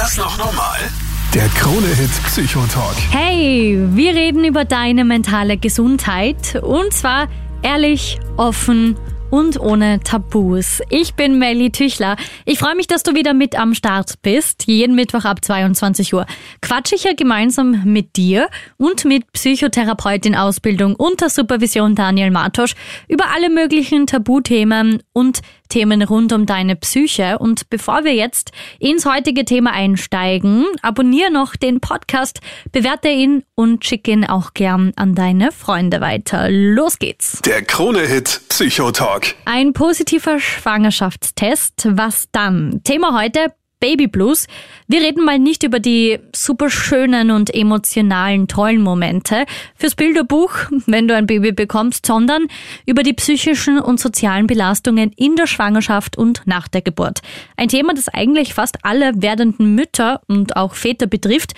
das noch normal? Der Krone-Hit Psychotalk. Hey, wir reden über deine mentale Gesundheit und zwar ehrlich, offen und ohne Tabus. Ich bin Melly Tüchler. Ich freue mich, dass du wieder mit am Start bist. Jeden Mittwoch ab 22 Uhr quatsche ich ja gemeinsam mit dir und mit Psychotherapeutin Ausbildung unter Supervision Daniel Martosch über alle möglichen Tabuthemen und Themen rund um deine Psyche. Und bevor wir jetzt ins heutige Thema einsteigen, abonniere noch den Podcast, bewerte ihn und schick ihn auch gern an deine Freunde weiter. Los geht's. Der Krone-Hit Psychotalk. Ein positiver Schwangerschaftstest. Was dann? Thema heute Baby Blues. Wir reden mal nicht über die super schönen und emotionalen, tollen Momente fürs Bilderbuch, wenn du ein Baby bekommst, sondern über die psychischen und sozialen Belastungen in der Schwangerschaft und nach der Geburt. Ein Thema, das eigentlich fast alle werdenden Mütter und auch Väter betrifft.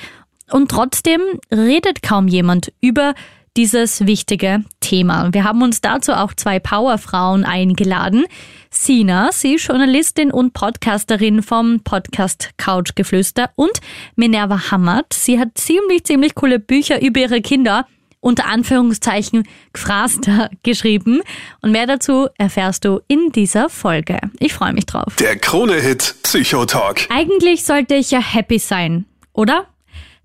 Und trotzdem redet kaum jemand über dieses wichtige Thema. Wir haben uns dazu auch zwei Powerfrauen eingeladen. Sina, sie ist Journalistin und Podcasterin vom Podcast Couchgeflüster und Minerva Hammert. Sie hat ziemlich, ziemlich coole Bücher über ihre Kinder unter Anführungszeichen Gfraster geschrieben. Und mehr dazu erfährst du in dieser Folge. Ich freue mich drauf. Der Krone-Hit Psychotalk. Eigentlich sollte ich ja happy sein, oder?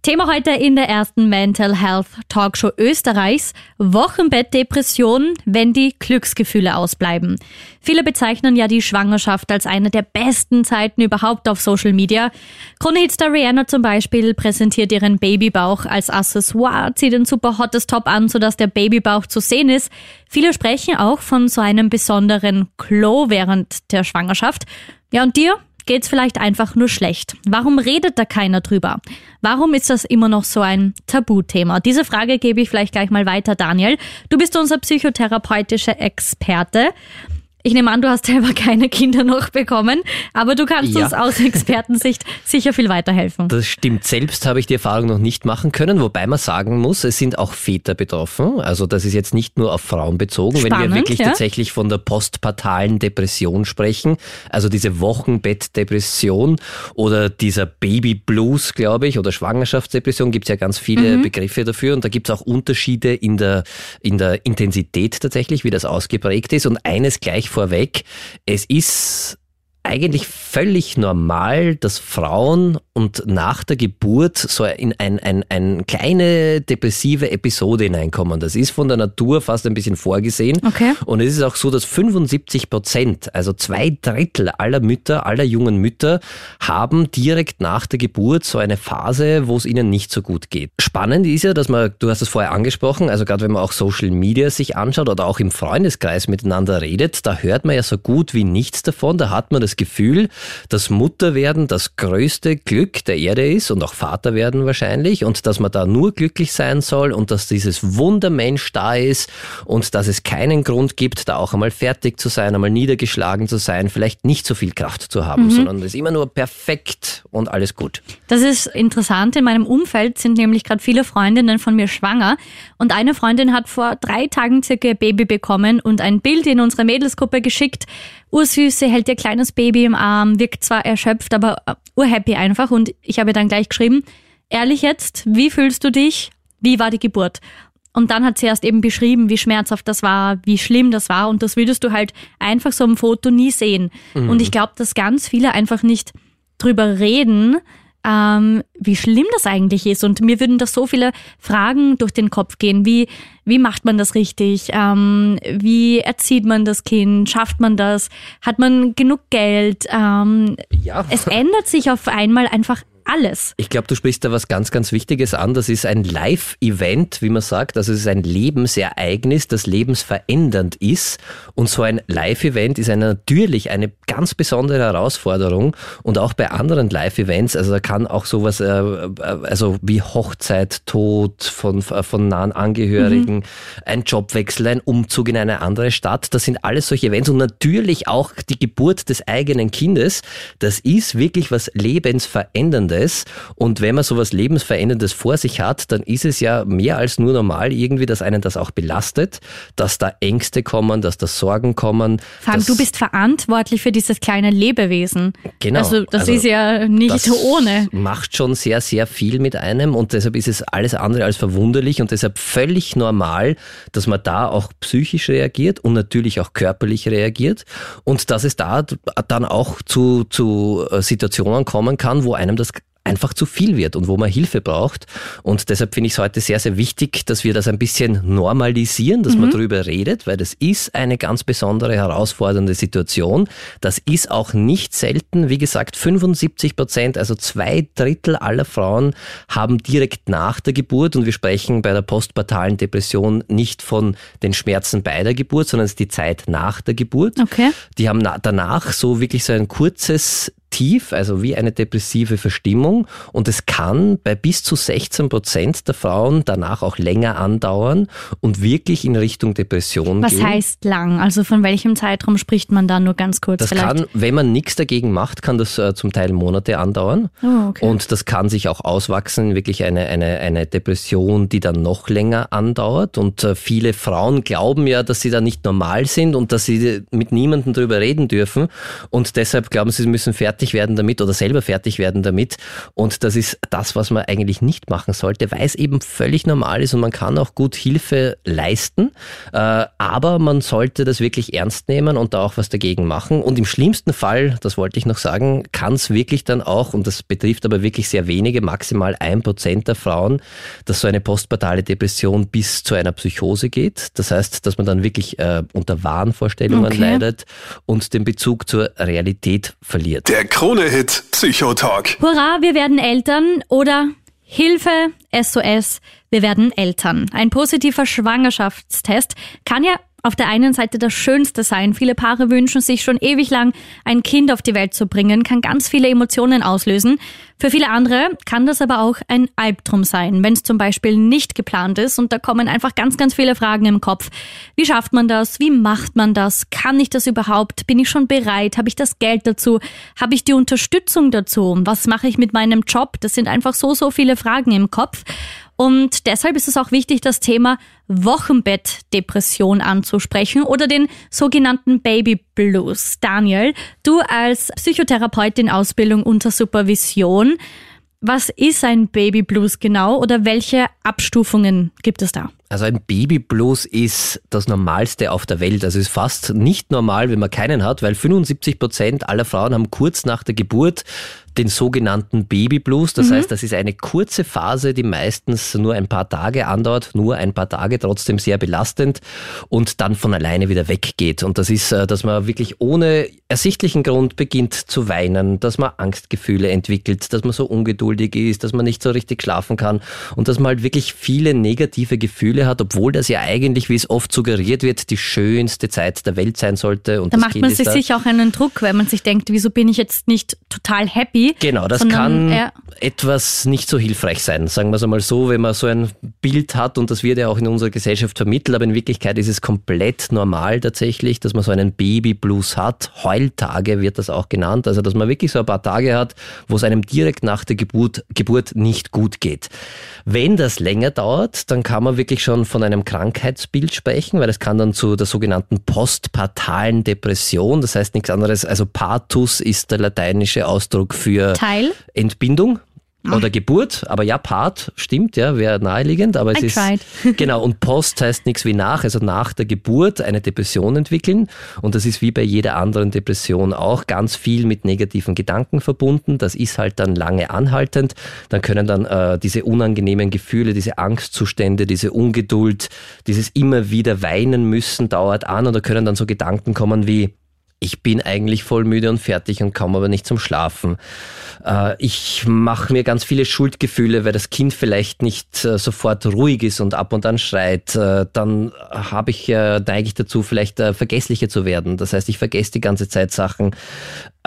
Thema heute in der ersten Mental Health Talkshow Österreichs. Wochenbettdepression, wenn die Glücksgefühle ausbleiben. Viele bezeichnen ja die Schwangerschaft als eine der besten Zeiten überhaupt auf Social Media. Kronehitstar Rihanna zum Beispiel präsentiert ihren Babybauch als Accessoire, zieht ein super hottes Top an, sodass der Babybauch zu sehen ist. Viele sprechen auch von so einem besonderen Glow während der Schwangerschaft. Ja, und dir? Geht's vielleicht einfach nur schlecht? Warum redet da keiner drüber? Warum ist das immer noch so ein Tabuthema? Diese Frage gebe ich vielleicht gleich mal weiter, Daniel. Du bist unser psychotherapeutischer Experte. Ich nehme an, du hast selber keine Kinder noch bekommen, aber du kannst ja. uns aus Expertensicht sicher viel weiterhelfen. Das stimmt. Selbst habe ich die Erfahrung noch nicht machen können, wobei man sagen muss, es sind auch Väter betroffen. Also das ist jetzt nicht nur auf Frauen bezogen. Spannend, Wenn wir wirklich ja? tatsächlich von der postpartalen Depression sprechen, also diese Wochenbettdepression oder dieser Baby Blues, glaube ich, oder Schwangerschaftsdepression, gibt es ja ganz viele mhm. Begriffe dafür und da gibt es auch Unterschiede in der, in der Intensität tatsächlich, wie das ausgeprägt ist. Und eines gleich vorweg, es ist eigentlich völlig normal, dass Frauen und nach der Geburt so in ein, ein, eine kleine depressive Episode hineinkommen. Das ist von der Natur fast ein bisschen vorgesehen. Okay. Und es ist auch so, dass 75 Prozent, also zwei Drittel aller Mütter, aller jungen Mütter, haben direkt nach der Geburt so eine Phase, wo es ihnen nicht so gut geht. Spannend ist ja, dass man, du hast es vorher angesprochen, also gerade wenn man auch Social Media sich anschaut oder auch im Freundeskreis miteinander redet, da hört man ja so gut wie nichts davon. Da hat man das Gefühl, dass Mutterwerden das größte Glück der Erde ist und auch Vater werden wahrscheinlich und dass man da nur glücklich sein soll und dass dieses Wundermensch da ist und dass es keinen Grund gibt, da auch einmal fertig zu sein, einmal niedergeschlagen zu sein, vielleicht nicht so viel Kraft zu haben, mhm. sondern es ist immer nur perfekt und alles gut. Das ist interessant. In meinem Umfeld sind nämlich gerade viele Freundinnen von mir schwanger und eine Freundin hat vor drei Tagen circa ein Baby bekommen und ein Bild in unsere Mädelsgruppe geschickt, ursüße, hält ihr kleines Baby im Arm, wirkt zwar erschöpft, aber uh, urhappy einfach. Und ich habe dann gleich geschrieben, ehrlich jetzt, wie fühlst du dich? Wie war die Geburt? Und dann hat sie erst eben beschrieben, wie schmerzhaft das war, wie schlimm das war. Und das würdest du halt einfach so im Foto nie sehen. Mhm. Und ich glaube, dass ganz viele einfach nicht drüber reden, ähm, wie schlimm das eigentlich ist. Und mir würden da so viele Fragen durch den Kopf gehen. Wie, wie macht man das richtig? Ähm, wie erzieht man das Kind? Schafft man das? Hat man genug Geld? Ähm, ja. Es ändert sich auf einmal einfach alles. Ich glaube, du sprichst da was ganz, ganz Wichtiges an. Das ist ein Live-Event, wie man sagt. Also es ist ein Lebensereignis, das lebensverändernd ist. Und so ein Live-Event ist eine, natürlich eine ganz besondere Herausforderung. Und auch bei anderen Live-Events, also da kann auch sowas, äh, äh also wie Hochzeit, Tod von, äh, von nahen Angehörigen, mhm. ein Jobwechsel, ein Umzug in eine andere Stadt, das sind alles solche Events. Und natürlich auch die Geburt des eigenen Kindes. Das ist wirklich was Lebensveränderndes Lebensveränderndes. Und wenn man sowas Lebensveränderndes vor sich hat, dann ist es ja mehr als nur normal irgendwie, dass einen das auch belastet, dass da Ängste kommen, dass da Sorgen kommen. Vor allem, du bist verantwortlich für dieses kleine Lebewesen. Genau. Also das Also ist ja nicht das ohne. macht schon sehr, sehr viel mit einem und deshalb ist es alles andere als verwunderlich und deshalb völlig normal, dass man da auch psychisch reagiert und natürlich auch körperlich reagiert und dass es da dann auch zu, zu äh, Situationen kommen kann, wo einem das einfach zu viel wird und wo man Hilfe braucht. Und deshalb finde ich es heute sehr, sehr wichtig, dass wir das ein bisschen normalisieren, dass man darüber redet, weil das ist eine ganz besondere, herausfordernde Situation. Das ist auch nicht selten. Wie gesagt, 75 Prozent, also zwei Drittel aller Frauen haben direkt nach der Geburt, und wir sprechen bei der postpartalen Depression nicht von den Schmerzen bei der Geburt, sondern es ist die Zeit nach der Geburt. Okay. Die haben na- danach so wirklich so ein kurzes Tief, also wie eine depressive Verstimmung. Und es kann bei bis zu 16 Prozent der Frauen danach auch länger andauern und wirklich in Richtung Depression Was gehen. heißt lang? Also von welchem Zeitraum spricht man da nur ganz kurz Das vielleicht? kann, wenn man nichts dagegen macht, kann das äh, zum Teil Monate andauern. Oh, okay. Und das kann sich auch auswachsen, in wirklich eine, eine, eine Depression, die dann noch länger andauert. Und äh, viele Frauen glauben ja, dass sie da nicht normal sind und dass sie mit niemandem drüber reden dürfen. Und deshalb glauben sie, sie müssen fertig werden damit oder selber fertig werden damit. Und das ist das, was man eigentlich nicht machen sollte, weil es eben völlig normal ist und man kann auch gut Hilfe leisten. Äh, aber man sollte das wirklich ernst nehmen und da auch was dagegen machen. Und im schlimmsten Fall, das wollte ich noch sagen, kann es wirklich dann auch, und das betrifft aber wirklich sehr wenige, maximal ein Prozent der Frauen, dass so eine postpartale Depression bis zu einer Psychose geht. Das heißt, dass man dann wirklich äh, unter Wahnvorstellungen Okay. leidet und den Bezug zur Realität verliert. Der Krone-Hit Psychotalk. Hurra, wir werden Eltern oder Hilfe, SOS, wir werden Eltern. Ein positiver Schwangerschaftstest kann ja auf der einen Seite das Schönste sein. Viele Paare wünschen sich schon ewig lang, ein Kind auf die Welt zu bringen, kann ganz viele Emotionen auslösen. Für viele andere kann das aber auch ein Albtraum sein, wenn es zum Beispiel nicht geplant ist und da kommen einfach ganz, ganz viele Fragen im Kopf. Wie schafft man das? Wie macht man das? Kann ich das überhaupt? Bin ich schon bereit? Habe ich das Geld dazu? Habe ich die Unterstützung dazu? Was mache ich mit meinem Job? Das sind einfach so, so viele Fragen im Kopf. Und deshalb ist es auch wichtig, das Thema Wochenbettdepression anzusprechen oder den sogenannten Baby Blues. Daniel, du als Psychotherapeut in Ausbildung unter Supervision, was ist ein Baby Blues genau oder welche Abstufungen gibt es da? Also ein Babyblues ist das Normalste auf der Welt. Also es ist fast nicht normal, wenn man keinen hat, weil 75 Prozent aller Frauen haben kurz nach der Geburt den sogenannten Babyblues. Das heißt, das ist eine kurze Phase, die meistens nur ein paar Tage andauert, nur ein paar Tage, trotzdem sehr belastend und dann von alleine wieder weggeht. Und das ist, äh, dass man wirklich ohne ersichtlichen Grund beginnt zu weinen, dass man Angstgefühle entwickelt, dass man so ungeduldig ist, dass man nicht so richtig schlafen kann und dass man halt wirklich viele negative Gefühle hat, obwohl das ja eigentlich, wie es oft suggeriert wird, die schönste Zeit der Welt sein sollte. Und Da macht kind man sich da. sicher auch einen Druck, weil man sich denkt, wieso bin ich jetzt nicht total happy? Genau, das sondern, kann ja, etwas nicht so hilfreich sein, sagen wir es einmal so, wenn man so ein Bild hat und das wird ja auch in unserer Gesellschaft vermittelt, aber in Wirklichkeit ist es komplett normal tatsächlich, dass man so einen Babyblues hat. Heultage wird das auch genannt, also dass man wirklich so ein paar Tage hat, wo es einem direkt nach der Geburt, Geburt nicht gut geht. Wenn das länger dauert, dann kann man wirklich schon von einem Krankheitsbild sprechen, weil es kann dann zu der sogenannten postpartalen Depression, das heißt nichts anderes, also Pathus ist der lateinische Ausdruck für Teil. Entbindung oder Geburt, aber ja, Part stimmt, ja, wäre naheliegend, aber es I ist tried. genau und Post heißt nichts wie nach, also nach der Geburt eine Depression entwickeln und das ist wie bei jeder anderen Depression auch ganz viel mit negativen Gedanken verbunden. Das ist halt dann lange anhaltend. Dann können dann äh, diese unangenehmen Gefühle, diese Angstzustände, diese Ungeduld, dieses immer wieder weinen müssen dauert an und da können dann so Gedanken kommen wie ich bin eigentlich voll müde und fertig und komme aber nicht zum Schlafen. Äh, ich mache mir ganz viele Schuldgefühle, weil das Kind vielleicht nicht äh, sofort ruhig ist und ab und an schreit. Äh, dann habe ich, neige ich dazu, vielleicht vergesslicher zu werden. Das heißt, ich vergesse die ganze Zeit Sachen.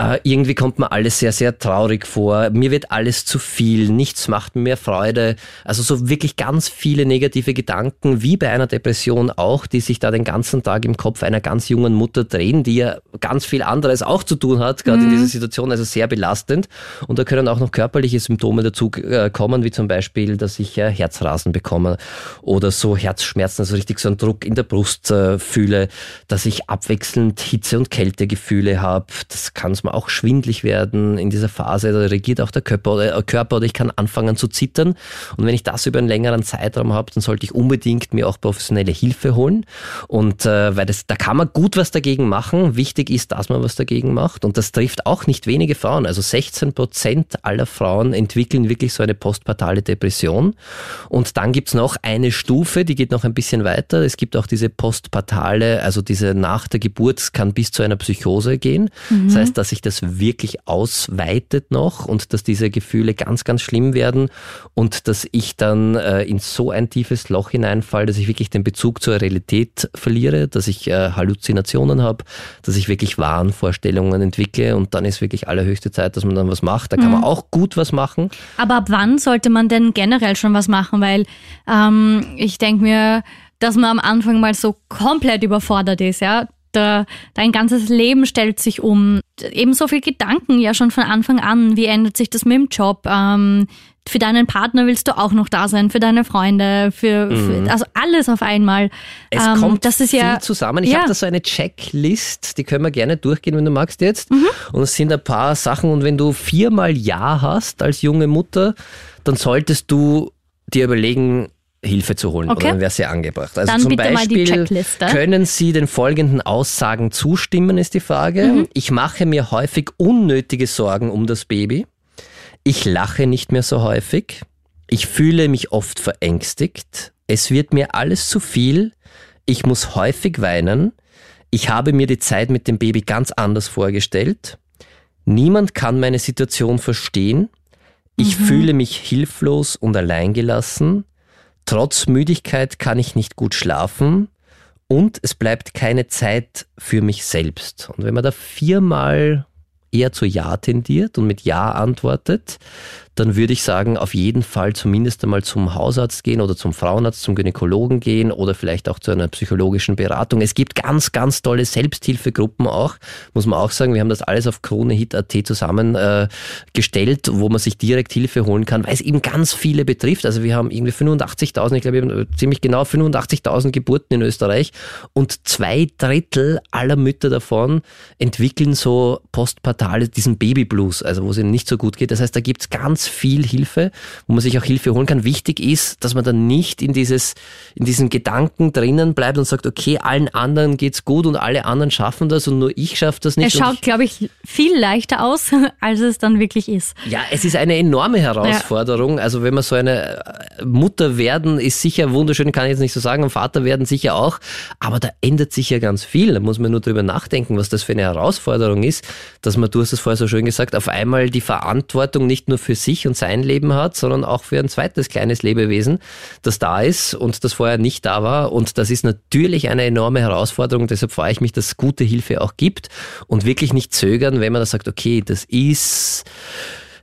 Äh, irgendwie kommt mir alles sehr, sehr traurig vor. Mir wird alles zu viel. Nichts macht mir mehr Freude. Also so wirklich ganz viele negative Gedanken, wie bei einer Depression auch, die sich da den ganzen Tag im Kopf einer ganz jungen Mutter drehen, die ja ganz viel anderes auch zu tun hat, gerade mhm. in dieser Situation, also sehr belastend. Und da können auch noch körperliche Symptome dazu äh, kommen, wie zum Beispiel, dass ich äh, Herzrasen bekomme oder so Herzschmerzen, also richtig so einen Druck in der Brust äh, fühle, dass ich abwechselnd Hitze- und Kältegefühle habe. Das kann es mal auch schwindlig werden in dieser Phase, da reagiert auch der Körper oder, äh, Körper oder ich kann anfangen zu zittern. Und wenn ich das über einen längeren Zeitraum habe, dann sollte ich unbedingt mir auch professionelle Hilfe holen. Und äh, weil das, da kann man gut was dagegen machen. Wichtig ist, dass man was dagegen macht. Und das trifft auch nicht wenige Frauen. Also 16 Prozent aller Frauen entwickeln wirklich so eine postpartale Depression. Und dann gibt's noch eine Stufe, die geht noch ein bisschen weiter. Es gibt auch diese postpartale, also diese nach der Geburt kann bis zu einer Psychose gehen. Mhm. Das heißt, dass sich das wirklich ausweitet noch und dass diese Gefühle ganz, ganz schlimm werden und dass ich dann äh, in so ein tiefes Loch hineinfalle, dass ich wirklich den Bezug zur Realität verliere, dass ich äh, Halluzinationen habe, dass ich wirklich Wahnvorstellungen entwickle und dann ist wirklich allerhöchste Zeit, dass man dann was macht. Da kann man mhm. auch gut was machen. Aber ab wann sollte man denn generell schon was machen? Weil ähm, ich denke mir, dass man am Anfang mal so komplett überfordert ist, ja da, dein ganzes Leben stellt sich um. Eben so viel Gedanken ja schon von Anfang an. Wie ändert sich das mit dem Job? Ähm, für deinen Partner willst du auch noch da sein, für deine Freunde, für, mhm. für also alles auf einmal. Es ähm, kommt das ist viel ja, zusammen. Ich ja. habe da so eine Checklist, die können wir gerne durchgehen, wenn du magst jetzt. Mhm. Und es sind ein paar Sachen. Und wenn du viermal Ja hast als junge Mutter, dann solltest du dir überlegen, Hilfe zu holen. Okay. Oder dann wäre sehr angebracht. Also dann zum Beispiel können Sie den folgenden Aussagen zustimmen, ist die Frage. Mhm. Ich mache mir häufig unnötige Sorgen um das Baby. Ich lache nicht mehr so häufig. Ich fühle mich oft verängstigt. Es wird mir alles zu viel. Ich muss häufig weinen. Ich habe mir die Zeit mit dem Baby ganz anders vorgestellt. Niemand kann meine Situation verstehen. Ich mhm. fühle mich hilflos und alleingelassen. Trotz Müdigkeit kann ich nicht gut schlafen und es bleibt keine Zeit für mich selbst. Und wenn man da viermal eher zu Ja tendiert und mit Ja antwortet, dann würde ich sagen, auf jeden Fall zumindest einmal zum Hausarzt gehen oder zum Frauenarzt, zum Gynäkologen gehen oder vielleicht auch zu einer psychologischen Beratung. Es gibt ganz, ganz tolle Selbsthilfegruppen auch, muss man auch sagen. Wir haben das alles auf KroneHit.at zusammengestellt, äh, wo man sich direkt Hilfe holen kann, weil es eben ganz viele betrifft. Also wir haben irgendwie 85.000, ich glaube ziemlich genau 85.000 Geburten in Österreich und zwei Drittel aller Mütter davon entwickeln so postpartale, diesen Babyblues, also wo es ihnen nicht so gut geht. Das heißt, da gibt es ganz ganz viel Hilfe, wo man sich auch Hilfe holen kann. Wichtig ist, dass man dann nicht in dieses, in diesen Gedanken drinnen bleibt und sagt, okay, allen anderen geht's gut und alle anderen schaffen das und nur ich schaffe das nicht. Es schaut, glaube ich, viel leichter aus, als es dann wirklich ist. Ja, es ist eine enorme Herausforderung. Ja. Also wenn man so eine äh, Mutter werden, ist sicher wunderschön, kann ich jetzt nicht so sagen, und Vater werden sicher auch. Aber da ändert sich ja ganz viel. Da muss man nur drüber nachdenken, was das für eine Herausforderung ist, dass man, du hast es vorher so schön gesagt, auf einmal die Verantwortung nicht nur für sich sich und sein Leben hat, sondern auch für ein zweites kleines Lebewesen, das da ist und das vorher nicht da war. Und das ist natürlich eine enorme Herausforderung. Deshalb freue ich mich, dass es gute Hilfe auch gibt und wirklich nicht zögern, wenn man da sagt, okay, das ist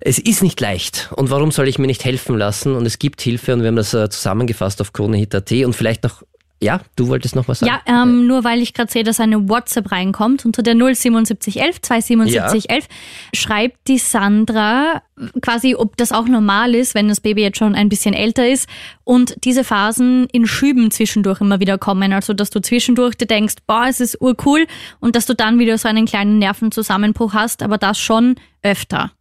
es ist nicht leicht. Und warum soll ich mir nicht helfen lassen? Und es gibt Hilfe und wir haben das äh, zusammengefasst auf KroneHit.at und vielleicht noch ja, du wolltest noch was sagen? Ja, ähm, nur weil ich gerade sehe, dass eine WhatsApp reinkommt unter der 07711 27711 ja. schreibt die Sandra quasi, ob das auch normal ist, wenn das Baby jetzt schon ein bisschen älter ist und diese Phasen in Schüben zwischendurch immer wieder kommen. Also, dass du zwischendurch dir denkst, boah, es ist urcool und dass du dann wieder so einen kleinen Nervenzusammenbruch hast, aber das schon öfter.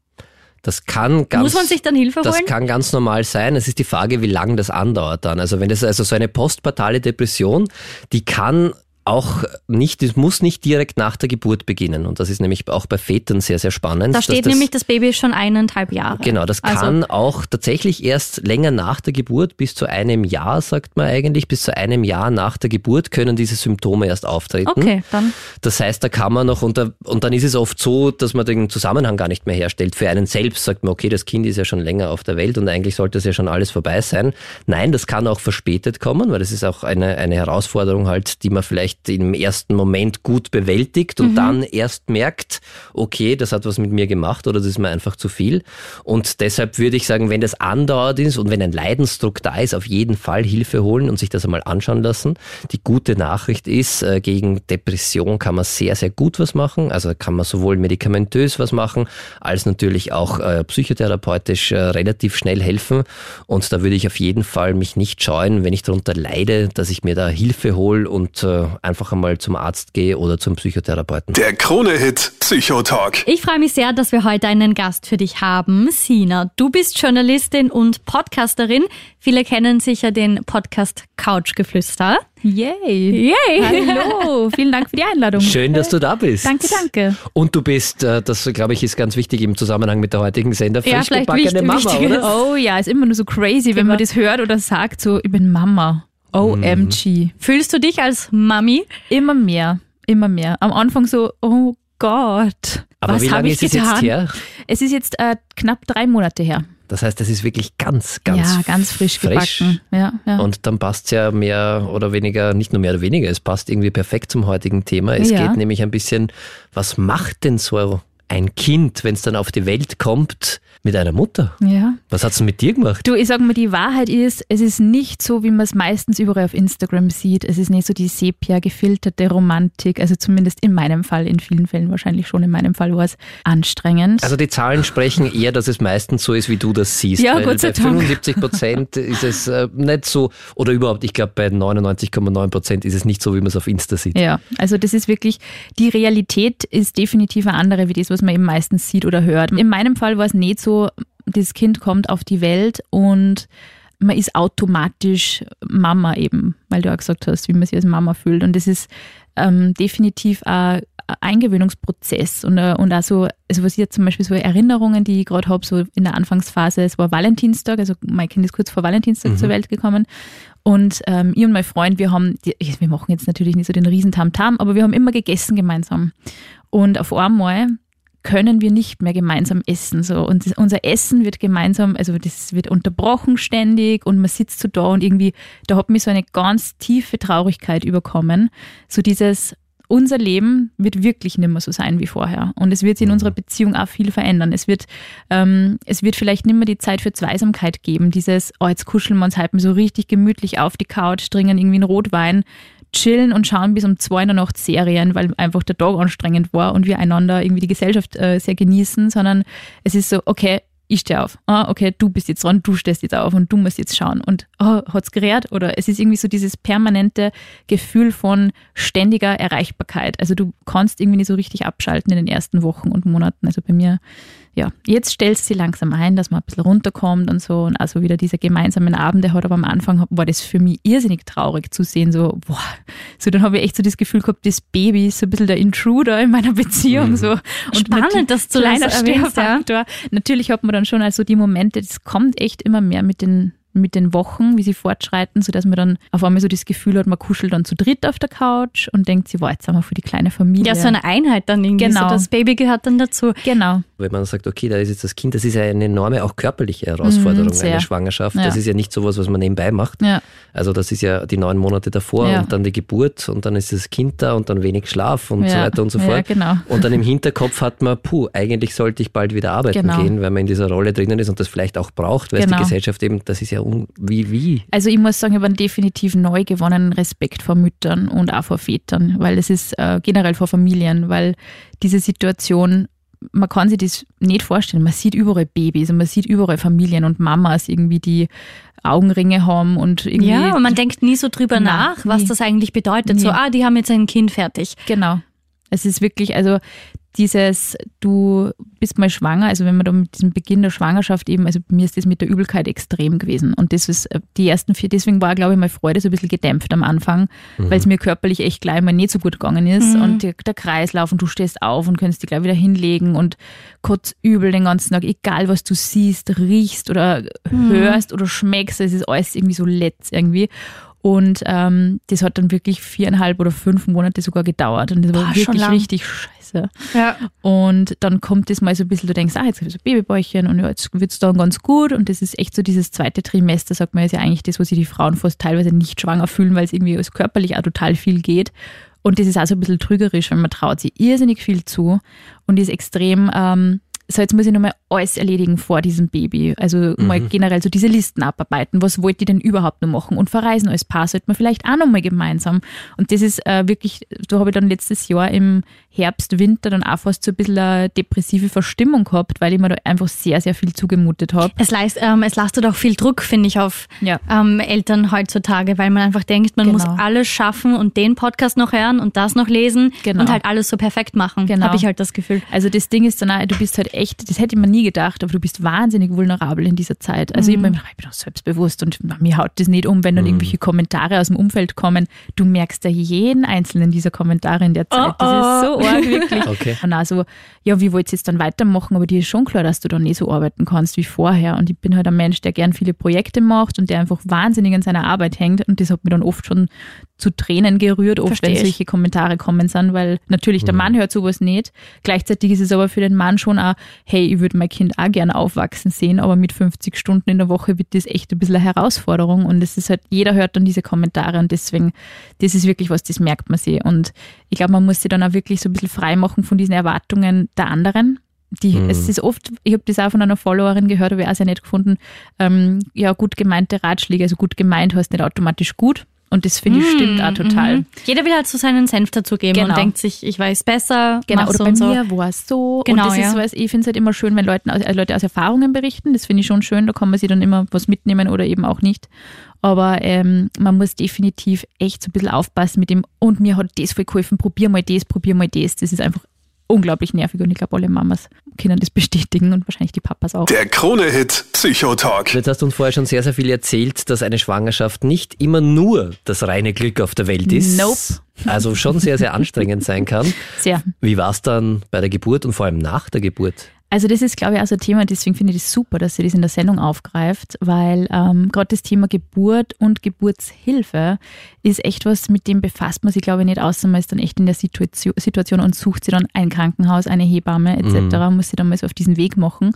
Das kann ganz, Muss man sich dann Hilfe holen? Das kann ganz normal sein. Es ist die Frage, wie lange das andauert dann. Also wenn das also so eine postpartale Depression, die kann auch nicht, es muss nicht direkt nach der Geburt beginnen. Und das ist nämlich auch bei Vätern sehr, sehr spannend. Da steht das, nämlich, das Baby ist schon eineinhalb Jahre. Genau, das also kann auch tatsächlich erst länger nach der Geburt, bis zu einem Jahr, sagt man eigentlich, bis zu einem Jahr nach der Geburt können diese Symptome erst auftreten. Okay, dann. Das heißt, da kann man noch, und, da, und dann ist es oft so, dass man den Zusammenhang gar nicht mehr herstellt. Für einen selbst sagt man, okay, das Kind ist ja schon länger auf der Welt und eigentlich sollte es ja schon alles vorbei sein. Nein, das kann auch verspätet kommen, weil das ist auch eine, eine Herausforderung halt, die man vielleicht vielleicht im ersten Moment gut bewältigt und mhm. dann erst merkt, okay, das hat was mit mir gemacht oder das ist mir einfach zu viel. Und deshalb würde ich sagen, wenn das andauert ist und wenn ein Leidensdruck da ist, auf jeden Fall Hilfe holen und sich das einmal anschauen lassen. Die gute Nachricht ist, äh, gegen Depression kann man sehr, sehr gut was machen. Also kann man sowohl medikamentös was machen, als natürlich auch äh, psychotherapeutisch äh, relativ schnell helfen. Und da würde ich auf jeden Fall mich nicht scheuen, wenn ich darunter leide, dass ich mir da Hilfe hole und einfach einmal zum Arzt gehe oder zum Psychotherapeuten. Der Krone-Hit Psychotalk. Ich freue mich sehr, dass wir heute einen Gast für dich haben. Sina, du bist Journalistin und Podcasterin. Viele kennen sicher den Podcast Couchgeflüster. Yay! Yay! Hallo, vielen Dank für die Einladung. Schön, dass du da bist. Danke, danke. Und du bist, äh, das glaube ich ist ganz wichtig im Zusammenhang mit der heutigen Sender, frisch ja, gebackene Mama, wichtig oder? Oh ja, ist immer nur so crazy, wenn man das hört oder sagt, so, ich bin Mama. OMG. Mhm. Fühlst du dich als Mami? Immer mehr, immer mehr. Am Anfang so, oh Gott. Aber was wie lange ist es jetzt her? Es ist jetzt äh, knapp drei Monate her. Das heißt, das ist wirklich ganz, ganz, ja, ganz frisch, frisch. gebacken. Ja, ja. Und dann passt es ja mehr oder weniger, nicht nur mehr oder weniger, es passt irgendwie perfekt zum heutigen Thema. Es geht nämlich ein bisschen, was macht denn so ein Kind, wenn es dann auf die Welt kommt, mit einer Mutter. Ja. Was hat es mit dir gemacht? Du, ich sage mal, die Wahrheit ist, es ist nicht so, wie man es meistens überall auf Instagram sieht. Es ist nicht so die sepia gefilterte Romantik. Also zumindest in meinem Fall, in vielen Fällen wahrscheinlich schon in meinem Fall war es anstrengend. Also die Zahlen sprechen eher, dass es meistens so ist, wie du das siehst. Ja, Gott sei bei 75 Prozent ist es äh, nicht so, oder überhaupt, ich glaube bei 99,9 Prozent ist es nicht so, wie man es auf Insta sieht. Ja, also das ist wirklich, die Realität ist definitiv eine andere, wie das, was man eben meistens sieht oder hört. In meinem Fall war es nicht so, das Kind kommt auf die Welt und man ist automatisch Mama eben, weil du auch gesagt hast, wie man sich als Mama fühlt. Und das ist ähm, definitiv ein Eingewöhnungsprozess und, äh, und also, also was ich jetzt zum Beispiel so Erinnerungen, die ich gerade habe, so in der Anfangsphase, es war Valentinstag, also mein Kind ist kurz vor Valentinstag mhm. zur Welt gekommen und ähm, ich und mein Freund, wir haben, wir machen jetzt natürlich nicht so den riesen Tamtam, aber wir haben immer gegessen gemeinsam und auf einmal können wir nicht mehr gemeinsam essen. So. Und unser Essen wird gemeinsam, also das wird unterbrochen ständig und man sitzt so da und irgendwie, da hat mich so eine ganz tiefe Traurigkeit überkommen. So dieses, unser Leben wird wirklich nicht mehr so sein wie vorher. Und es wird sich in unserer Beziehung auch viel verändern. Es wird, ähm, es wird vielleicht nicht mehr die Zeit für Zweisamkeit geben. Dieses, oh, jetzt kuscheln wir uns halt so richtig gemütlich auf die Couch, trinken irgendwie einen Rotwein chillen und schauen bis um zwei in der Nacht Serien, weil einfach der Tag anstrengend war und wir einander irgendwie die Gesellschaft äh, sehr genießen, sondern es ist so, okay, ich stehe auf. Ah, okay, du bist jetzt dran, du stehst jetzt auf und du musst jetzt schauen. Und oh, hat's gerät? Oder es ist irgendwie so dieses permanente Gefühl von ständiger Erreichbarkeit. Also du kannst irgendwie nicht so richtig abschalten in den ersten Wochen und Monaten. Also bei mir ja, jetzt stellst sie langsam ein, dass man ein bisschen runterkommt und so und also wieder diese gemeinsamen Abende hat, aber am Anfang war das für mich irrsinnig traurig zu sehen, so, boah, so dann habe ich echt so das Gefühl gehabt, das Baby ist so ein bisschen der Intruder in meiner Beziehung, mhm. so. Und Spannend, dass du kleiner Störfaktor. Ja. Natürlich hat man dann schon also die Momente, das kommt echt immer mehr mit den mit den Wochen, wie sie fortschreiten, sodass man dann auf einmal so das Gefühl hat, man kuschelt dann zu dritt auf der Couch und denkt sich, wow, jetzt haben wir für die kleine Familie. Ja, so eine Einheit dann irgendwie. Genau. So, das Baby gehört dann dazu. Genau. Wenn man sagt, okay, da ist jetzt das Kind, das ist ja eine enorme, auch körperliche Herausforderung, mhm, eine Schwangerschaft. Ja. Das ist ja nicht sowas, was man nebenbei macht. Ja. Also das ist ja die neun Monate davor ja. und dann die Geburt und dann ist das Kind da und dann wenig Schlaf und so weiter und so fort. Genau. Und dann im Hinterkopf hat man, puh, eigentlich sollte ich bald wieder arbeiten genau. gehen, weil man in dieser Rolle drinnen ist und das vielleicht auch braucht, weil genau. die Gesellschaft eben, das ist ja wie, wie also ich muss sagen, ich habe einen definitiv neu gewonnenen Respekt vor Müttern und auch vor Vätern, weil es ist äh, generell vor Familien, weil diese Situation man kann sich das nicht vorstellen. Man sieht überall Babys und man sieht überall Familien und Mamas irgendwie, die Augenringe haben und irgendwie. Ja, und man denkt nie so drüber na, nach, was nie. das eigentlich bedeutet. Nie. So, ah, die haben jetzt ein Kind fertig. Genau. Es ist wirklich, also dieses, du bist mal schwanger, also wenn man da mit diesem Beginn der Schwangerschaft eben, also bei mir ist das mit der Übelkeit extrem gewesen. Und das ist äh, die ersten vier, deswegen war, glaube ich, meine Freude so ein bisschen gedämpft am Anfang, mhm. weil es mir körperlich echt gleich mal nicht so gut gegangen ist. Mhm. Und der, der Kreislauf und du stehst auf und kannst dich gleich wieder hinlegen und kurz übel den ganzen Tag, egal was du siehst, riechst oder mhm. hörst oder schmeckst, es ist alles irgendwie so letzt irgendwie. Und ähm, das hat dann wirklich viereinhalb oder fünf Monate sogar gedauert. Und das war Boah, wirklich richtig scheiße. Ja. Und dann kommt das mal so ein bisschen, du denkst, ah, jetzt gibt es ein Babybäuchchen und ja, jetzt wird es dann ganz gut. Und das ist echt so dieses zweite Trimester, sagt man, ist ja eigentlich das, wo sich die Frauen fast teilweise nicht schwanger fühlen, weil es irgendwie als körperlich auch total viel geht. Und das ist auch so ein bisschen trügerisch, weil man traut sich irrsinnig viel zu und ist extrem, ähm, so jetzt muss ich nochmal alles erledigen vor diesem Baby. Also mal generell so diese Listen abarbeiten. Was wollt ihr denn überhaupt noch machen? Und verreisen als Paar sollte man vielleicht auch nochmal gemeinsam. Und das ist äh, wirklich, da habe ich dann letztes Jahr im Herbst, Winter dann auch fast so ein bisschen eine depressive Verstimmung gehabt, weil ich mir da einfach sehr, sehr viel zugemutet habe. Es, leist, ähm, es lastet auch viel Druck, finde ich, auf Ja. ähm, Eltern heutzutage, weil man einfach denkt, man Genau. muss alles schaffen und den Podcast noch hören und das noch lesen Genau. und halt alles so perfekt machen, Genau. habe ich halt das Gefühl. Also das Ding ist dann auch, du bist halt echt, das hätte ich mir nie gedacht, aber du bist wahnsinnig vulnerabel in dieser Zeit. Also ich, bin, ich bin auch selbstbewusst und mir haut das nicht um, wenn dann irgendwelche Kommentare aus dem Umfeld kommen. Du merkst ja jeden einzelnen dieser Kommentare in der Zeit. Das ist so arg, wirklich. Okay. Und also, ja, wie wollt ihr jetzt dann weitermachen? Aber dir ist schon klar, dass du dann nicht so arbeiten kannst wie vorher. Und ich bin halt ein Mensch, der gern viele Projekte macht und der einfach wahnsinnig an seiner Arbeit hängt. Und das hat mir dann oft schon zu Tränen gerührt, oft Versteh wenn ich. solche Kommentare kommen sind, weil natürlich der Mann hört sowas nicht. Gleichzeitig ist es aber für den Mann schon auch, hey, ich würde mein Kind auch gerne aufwachsen sehen, aber mit 50 Stunden in der Woche wird das echt ein bisschen eine Herausforderung und es ist halt, jeder hört dann diese Kommentare und deswegen, das ist wirklich was, das merkt man sich und ich glaube, man muss sich dann auch wirklich so ein bisschen frei machen von diesen Erwartungen der anderen. Die, Es ist oft, ich habe das auch von einer Followerin gehört, habe ich auch sehr nett gefunden, ähm, ja, gut gemeinte Ratschläge, also gut gemeint heißt nicht automatisch gut. Und das finde ich stimmt auch total. Mhm. Jeder will halt so seinen Senf dazugeben Genau. und denkt sich, ich weiß besser, Genau, oder so bei und so. mir war es so. Genau, und das ja. ist was, ich finde es halt immer schön, wenn Leute aus, äh, Leute aus Erfahrungen berichten. Das finde ich schon schön, da kann man sich dann immer was mitnehmen oder eben auch nicht. Aber ähm, man muss definitiv echt so ein bisschen aufpassen mit dem, und mir hat das voll geholfen, probier mal das, probier mal das. Das ist einfach unglaublich nervig und ich glaube, alle Mamas können das bestätigen und wahrscheinlich die Papas auch. Der Krone-Hit Psychotalk. Jetzt hast du uns vorher schon sehr, sehr viel erzählt, dass eine Schwangerschaft nicht immer nur das reine Glück auf der Welt ist. Nope. Also schon sehr, sehr anstrengend sein kann. Sehr. Wie war es dann bei der Geburt und vor allem nach der Geburt? Also das ist, glaube ich, auch so ein Thema, deswegen finde ich das super, dass sie das in der Sendung aufgreift, weil ähm, gerade das Thema Geburt und Geburtshilfe ist echt was, mit dem befasst man sich, glaube ich, nicht, außer man ist dann echt in der Situation, Situation und sucht sich dann ein Krankenhaus, eine Hebamme etc., muss sie dann mal so auf diesen Weg machen.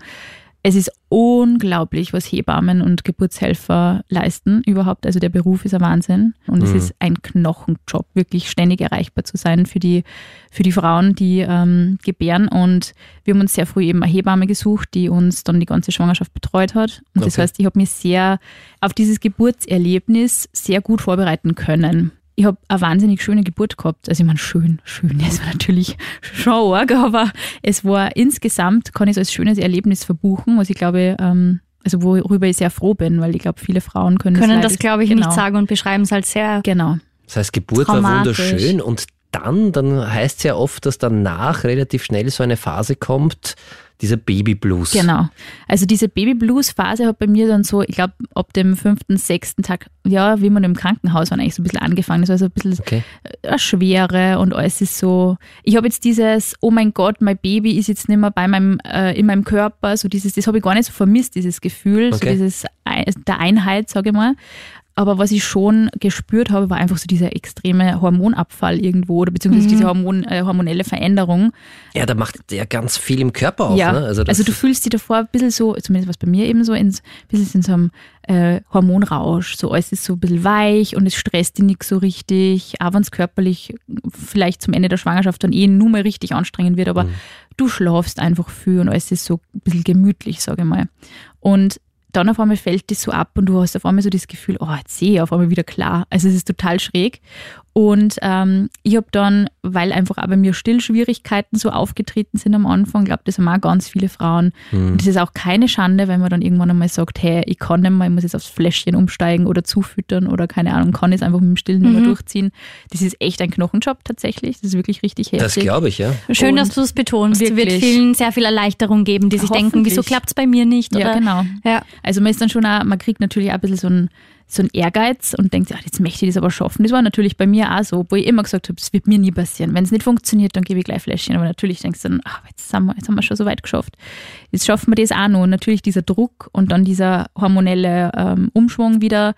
Es ist unglaublich, was Hebammen und Geburtshelfer leisten überhaupt. Also der Beruf ist ein Wahnsinn und es ist ein Knochenjob, wirklich ständig erreichbar zu sein für die, für die Frauen, die ähm, gebären. Und wir haben uns sehr früh eben eine Hebamme gesucht, die uns dann die ganze Schwangerschaft betreut hat. Und das Okay. heißt, ich habe mich sehr auf dieses Geburtserlebnis sehr gut vorbereiten können. Ich habe eine wahnsinnig schöne Geburt gehabt. Also ich meine, schön, schön, es war natürlich schon arg, aber es war insgesamt, kann ich es als schönes Erlebnis verbuchen, was ich glaube, ähm, also worüber ich sehr froh bin, weil ich glaube, viele Frauen können, Können leider- das, glaube ich, genau, nicht sagen und beschreiben es halt sehr. Genau. Das heißt, Geburt war wunderschön und dann, dann heißt es ja oft, dass danach relativ schnell so eine Phase kommt, dieser Babyblues. Genau. Also diese Baby-Blues-Phase hat bei mir dann so, ich glaube, ab dem fünften, sechsten Tag, ja, wie man im Krankenhaus war, eigentlich so ein bisschen angefangen. Das war so ein bisschen Okay. eine Schwere und alles ist so. Ich habe jetzt dieses, oh mein Gott, mein Baby ist jetzt nicht mehr bei meinem, äh, in meinem Körper, so dieses, das habe ich gar nicht so vermisst, dieses Gefühl, Okay. so dieses der Einheit, sage ich mal. Aber was ich schon gespürt habe, war einfach so dieser extreme Hormonabfall irgendwo oder beziehungsweise diese Hormon, äh, hormonelle Veränderung. Ja, da macht der ganz viel im Körper auf. Ja, Ne? Also, also, du fühlst dich davor ein bisschen so, zumindest was bei mir eben so, ins, ein bisschen in so einem äh, Hormonrausch. So alles ist so ein bisschen weich und es stresst dich nicht so richtig, auch wenn es körperlich vielleicht zum Ende der Schwangerschaft dann eh nur mal richtig anstrengend wird, aber du schlafst einfach viel und alles ist so ein bisschen gemütlich, sage ich mal. Und dann auf einmal fällt das so ab und du hast auf einmal so das Gefühl, oh, jetzt sehe ich auf einmal wieder klar. Also es ist total schräg. Und ähm, ich habe dann, weil einfach auch bei mir Stillschwierigkeiten so aufgetreten sind am Anfang, glaube das haben auch ganz viele Frauen. Und das ist auch keine Schande, wenn man dann irgendwann einmal sagt, hey, ich kann nicht mehr, ich muss jetzt aufs Fläschchen umsteigen oder zufüttern oder keine Ahnung, kann es einfach mit dem Stillen nicht mehr durchziehen. Das ist echt ein Knochenjob tatsächlich. Das ist wirklich richtig das heftig. glaube ich, ja. Schön, Und dass du es betonst. Wird wirklich. vielen sehr viel Erleichterung geben, die sich denken, wieso klappt es bei mir nicht? Ja, oder? genau. Ja. Also man ist dann schon auch, man kriegt natürlich auch ein bisschen so ein, so ein Ehrgeiz und denkt, sich, ah, jetzt möchte ich das aber schaffen. Das war natürlich bei mir auch so, wo ich immer gesagt habe, es wird mir nie passieren. Wenn es nicht funktioniert, dann gebe ich gleich Fläschchen. Aber natürlich denkst du dann, ach, jetzt haben wir, jetzt haben wir schon so weit geschafft. Jetzt schaffen wir das auch noch. Und natürlich dieser Druck und dann dieser hormonelle ähm, Umschwung wieder,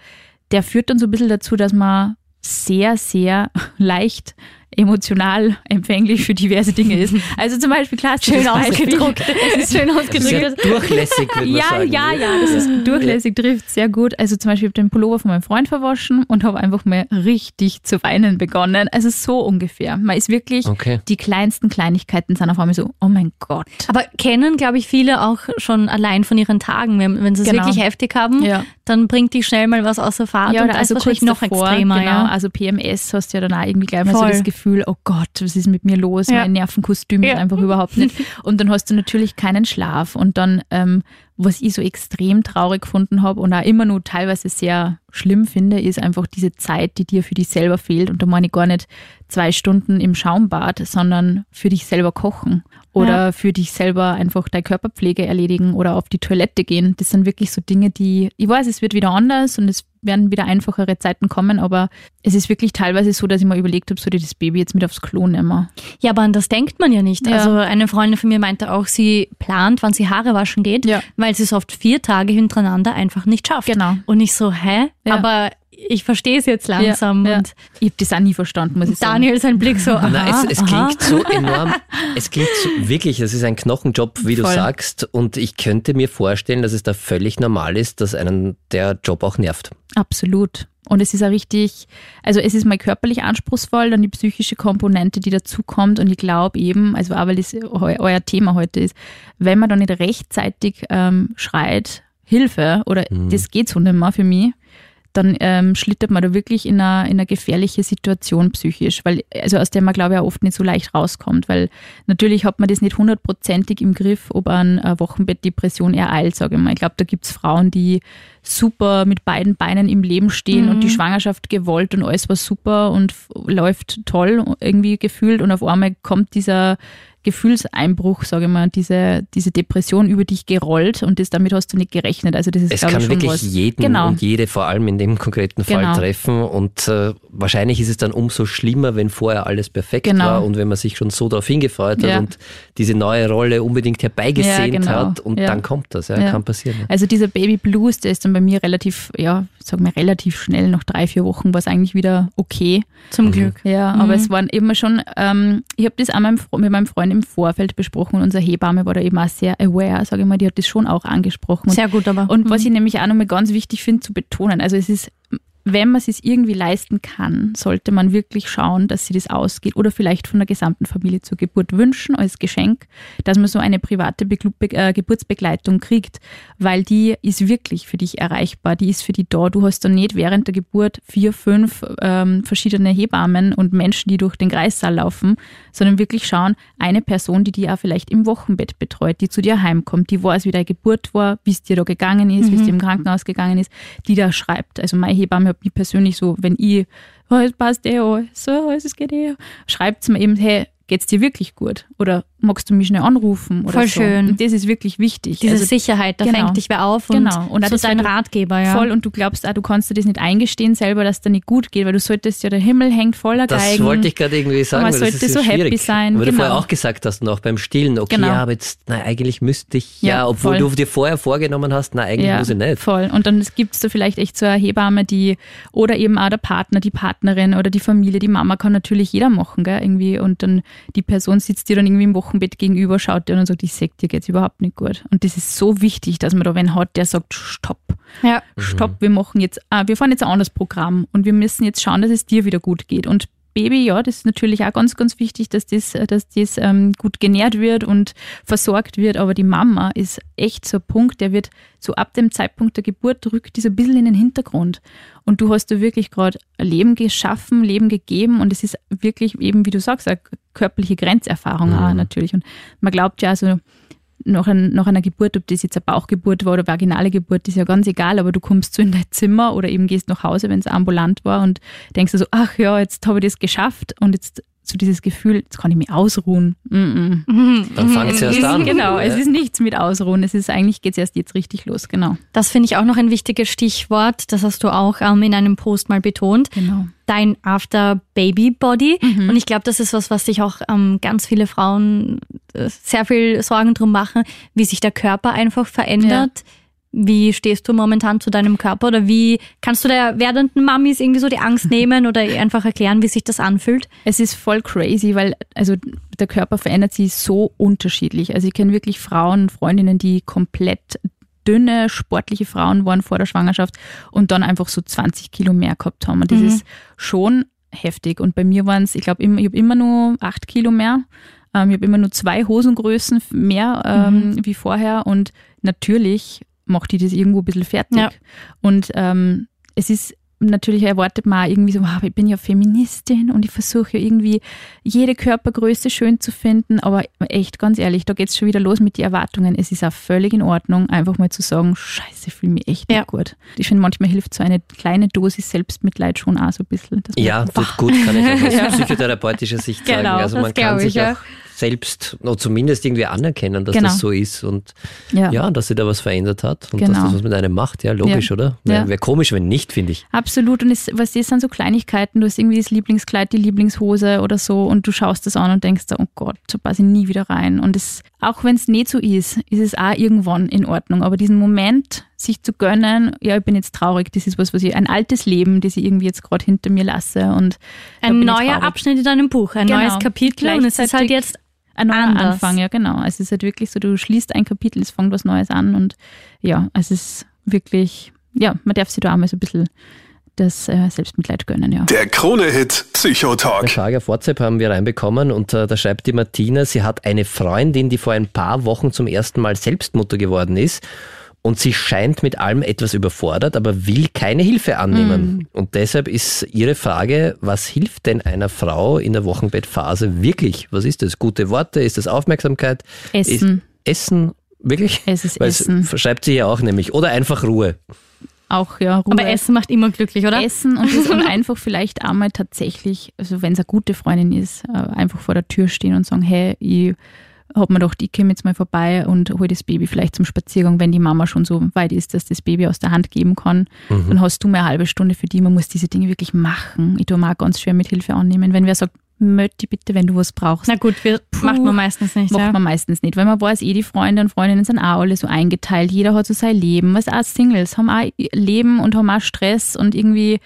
der führt dann so ein bisschen dazu, dass man sehr, sehr leicht emotional empfänglich für diverse Dinge ist. Also zum Beispiel, klar, schön ausgedruckt. Es ist schön ausgedrückt. Sehr durchlässig, würde man ja, sagen. ja, ja, das ist durchlässig, trifft sehr gut. Also zum Beispiel, ich habe den Pullover von meinem Freund verwaschen und habe einfach mal richtig zu weinen begonnen. Also so ungefähr. Man ist wirklich, Okay. die kleinsten Kleinigkeiten sind auf einmal so, oh mein Gott. Aber kennen, glaube ich, viele auch schon allein von ihren Tagen. Wenn, wenn sie es Genau. wirklich heftig haben, Ja. dann bringt die schnell mal was außer Fahrt und da ist wahrscheinlich noch also davor, extremer. Genau, ja. also PMS hast du ja dann auch irgendwie gleich mal so Voll. das Gefühl, oh Gott, was ist mit mir los? Ja. Mein Nervenkostüm Ja. ist einfach überhaupt nicht. Und dann hast du natürlich keinen Schlaf. Und dann, ähm, was ich so extrem traurig gefunden habe und auch immer nur teilweise sehr schlimm finde, ist einfach diese Zeit, die dir für dich selber fehlt. Und da meine ich gar nicht zwei Stunden im Schaumbad, sondern für dich selber kochen oder Ja. für dich selber einfach deine Körperpflege erledigen oder auf die Toilette gehen. Das sind wirklich so Dinge, die, ich weiß, es wird wieder anders und es werden wieder einfachere Zeiten kommen, aber es ist wirklich teilweise so, dass ich mir überlegt habe, soll ich das Baby jetzt mit aufs Klo nehmen? Ja, aber an das denkt man ja nicht. Ja. Also eine Freundin von mir meinte auch, sie plant, wann sie Haare waschen geht, Ja. weil sie es oft vier Tage hintereinander einfach nicht schafft. Genau. Und ich so, hä? Ja. Aber ich verstehe es jetzt langsam. Ja, ja. Und Ich habe das auch nie verstanden, muss ich sagen. Daniel sein Blick so, aha, Nein, es, es aha. klingt so enorm, es klingt so, wirklich, es ist ein Knochenjob, wie du Voll. sagst. Und ich könnte mir vorstellen, dass es da völlig normal ist, dass einen der Job auch nervt. Absolut. Und es ist auch richtig, also es ist mal körperlich anspruchsvoll, dann die psychische Komponente, die dazukommt. Und ich glaube eben, also auch weil das eu euer Thema heute ist, wenn man dann nicht rechtzeitig ähm, schreit, Hilfe oder das geht so nicht mehr für mich, dann ähm, schlittert man da wirklich in eine, in eine gefährliche Situation psychisch, weil, also aus der man, glaube ich, auch oft nicht so leicht rauskommt, weil natürlich hat man das nicht hundertprozentig im Griff, ob an eine Wochenbettdepression ereilt, sage ich mal. Ich glaube, da gibt's Frauen, die super mit beiden Beinen im Leben stehen und die Schwangerschaft gewollt und alles war super und läuft toll irgendwie gefühlt und auf einmal kommt dieser Gefühlseinbruch, sage ich mal, diese, diese Depression über dich gerollt und das, damit hast du nicht gerechnet. Also das ist, Es glaube ich, kann schon wirklich was. jeden genau. und jede vor allem in dem konkreten Fall Genau. treffen. Und äh, wahrscheinlich ist es dann umso schlimmer, wenn vorher alles perfekt Genau. war und wenn man sich schon so darauf hingefreut hat Ja. und diese neue Rolle unbedingt herbeigesehnt Ja, genau. hat und Ja. dann kommt das. Ja, Ja. Kann passieren. Also dieser Baby Blues, der ist dann bei mir relativ, ja, sagen wir relativ schnell, nach drei, vier Wochen war es eigentlich wieder okay. Zum Glück. Ja, aber es waren eben schon, ähm, ich habe das auch mit meinem Freund im Vorfeld besprochen und unsere Hebamme war da eben auch sehr aware, sage ich mal, die hat das schon auch angesprochen. Sehr gut, aber. und was ich nämlich auch nochmal ganz wichtig finde zu betonen, also es ist, wenn man es sich irgendwie leisten kann, sollte man wirklich schauen, dass sie das ausgeht oder vielleicht von der gesamten Familie zur Geburt wünschen als Geschenk, dass man so eine private Be äh, Geburtsbegleitung kriegt, weil die ist wirklich für dich erreichbar, die ist für dich da. Du hast dann nicht während der Geburt vier, fünf ähm, verschiedene Hebammen und Menschen, die durch den Kreissaal laufen, sondern wirklich schauen, eine Person, die die auch vielleicht im Wochenbett betreut, die zu dir heimkommt, die weiß, wie deine Geburt war, wie es dir da gegangen ist, wie es dir im Krankenhaus gegangen ist, die da schreibt. Also meine Hebamme hat mich persönlich so, wenn ich, oh, es passt eh alles, so, es geht eh, schreibt mir eben, hey, geht's dir wirklich gut? Oder magst du mich schnell anrufen? Oder Voll so. schön. Und das ist wirklich wichtig. Diese Also Sicherheit, da genau. fängt dich wer auf und, Genau. Und auch so das, dein du- Ratgeber, ja. Voll und du glaubst auch, du kannst dir das nicht eingestehen selber, dass da nicht gut geht, weil du solltest ja, der Himmel hängt voller Das Geigen. wollte ich gerade irgendwie sagen. man weil das sollte ist ja so happy schwierig. sein, Weil du genau. vorher auch gesagt hast, noch beim Stillen, okay, Genau. ja, aber jetzt, nein, eigentlich müsste ich, ja, Ja, obwohl voll. du dir vorher vorgenommen hast, nein, eigentlich muss ich nicht. Voll. Und dann gibt es da vielleicht echt so eine Hebamme, die, oder eben auch der Partner, die Partnerin oder die Familie, die Mama kann natürlich jeder machen, gell, irgendwie. Und dann die Person sitzt dir dann irgendwie im Wochenbett gegenüber, schaut dir und sagt, ich sag dir geht's überhaupt nicht gut. Und das ist so wichtig, dass man da wen hat, der sagt, stopp. ja. Stopp, wir machen jetzt, ah, wir fahren jetzt ein anderes Programm und wir müssen jetzt schauen, dass es dir wieder gut geht. Und Baby, ja, das ist natürlich auch ganz, ganz wichtig, dass das, äh, dass das ähm, gut genährt wird und versorgt wird. Aber die Mama ist echt so ein Punkt, der wird so ab dem Zeitpunkt der Geburt rückt dieser ein bisschen in den Hintergrund. Und du hast da wirklich gerade Leben geschaffen, Leben gegeben und es ist wirklich eben, wie du sagst, eine körperliche Grenzerfahrung auch natürlich. Und man glaubt ja, also nach, ein, nach einer Geburt, ob das jetzt eine Bauchgeburt war oder vaginale Geburt, ist ja ganz egal, aber du kommst so in dein Zimmer oder eben gehst nach Hause, wenn es ambulant war und denkst so, ach ja, jetzt habe ich das geschafft und jetzt so dieses Gefühl, jetzt kann ich mich ausruhen. Mm -mm. Dann fängt es erst an. Genau, es Ja. ist nichts mit Ausruhen. Es ist eigentlich geht es erst jetzt richtig los, genau. Das finde ich auch noch ein wichtiges Stichwort. Das hast du auch ähm, in einem Post mal betont. Genau. Dein After Baby Body. Mhm. Und ich glaube, das ist was, was sich auch ähm, ganz viele Frauen äh, sehr viel Sorgen drum machen, wie sich der Körper einfach verändert. Wie stehst du momentan zu deinem Körper oder wie kannst du der werdenden Mamis irgendwie so die Angst nehmen oder einfach erklären, wie sich das anfühlt? Es ist voll crazy, weil also der Körper verändert sich so unterschiedlich. Also ich kenne wirklich Frauen, Freundinnen, die komplett dünne, sportliche Frauen waren vor der Schwangerschaft und dann einfach so 20 Kilo mehr gehabt haben. Und das mhm. ist schon heftig. Und bei mir waren es, ich glaube, ich habe immer nur 8 Kilo mehr. Ähm, ich habe immer nur zwei Hosengrößen mehr ähm, mhm. wie vorher. Und natürlich macht die das irgendwo ein bisschen fertig. Ja. Und ähm, es ist natürlich erwartet man irgendwie so, wow, ich bin ja Feministin und ich versuche ja irgendwie jede Körpergröße schön zu finden, aber echt ganz ehrlich, da geht es schon wieder los mit den Erwartungen. Es ist auch völlig in Ordnung, einfach mal zu sagen, scheiße, ich fühle mich echt ja. nicht gut. Ich finde, manchmal hilft so eine kleine Dosis Selbstmitleid schon auch so ein bisschen. ja, tut gut, kann ich auch aus psychotherapeutischer Sicht sagen. Genau, also man kann sich auch selbst oder zumindest irgendwie anerkennen, dass genau. das so ist und ja. ja. dass sich da was verändert hat und genau. dass das was mit einem macht. Ja, logisch, ja. oder? Ja. Wäre komisch, wenn nicht, finde ich. Absolut. Und es, was das sind so Kleinigkeiten. Du hast irgendwie das Lieblingskleid, die Lieblingshose oder so und du schaust das an und denkst, oh Gott, so passe ich nie wieder rein. Und es, auch wenn es nicht so ist, ist es auch irgendwann in Ordnung. Aber diesen Moment, sich zu gönnen, ja, ich bin jetzt traurig, das ist was, was ich, ein altes Leben, das ich irgendwie jetzt gerade hinter mir lasse. Und ein neuer Abschnitt in deinem Buch, ein genau. neues Kapitel und es ist halt jetzt ein neuer Anders. Anfang, ja genau. Es ist halt wirklich so, du schließt ein Kapitel, es fängt was Neues an und ja, es ist wirklich, ja, man darf sich da auch mal so ein bisschen das äh, Selbstmitleid gönnen, ja. Der Krone-Hit Psychotalk. Eine Frage auf WhatsApp haben wir reinbekommen und äh, da schreibt die Martina, sie hat eine Freundin, die vor ein paar Wochen zum ersten Mal Selbstmutter geworden ist und sie scheint mit allem etwas überfordert, aber will keine Hilfe annehmen. Mhm. Und deshalb ist ihre Frage, was hilft denn einer Frau in der Wochenbettphase wirklich? Was ist das? Gute Worte? Ist das Aufmerksamkeit? Essen. Ist Essen? Wirklich? Es ist Weil Essen. Schreibt sie ja auch nämlich. Oder einfach Ruhe. Auch, ja. Ruhe. Aber Essen macht immer glücklich, oder? Essen und, und einfach vielleicht einmal tatsächlich, also wenn es eine gute Freundin ist, äh, einfach vor der Tür stehen und sagen, hey, ich hat man gedacht, ich komme jetzt mal vorbei und hole das Baby vielleicht zum Spaziergang, wenn die Mama schon so weit ist, dass das Baby aus der Hand geben kann. Mhm. Dann hast du mal eine halbe Stunde für die. Man muss diese Dinge wirklich machen. Ich tue mir auch ganz schwer mit Hilfe annehmen. Wenn wer sagt, Mötti bitte, wenn du was brauchst. Na gut, wir, Puh, macht man meistens nicht. Macht ja. man meistens nicht, weil man weiß eh, die Freunde und Freundinnen sind auch alle so eingeteilt. Jeder hat so sein Leben. Was auch Singles haben auch Leben und haben auch Stress und irgendwie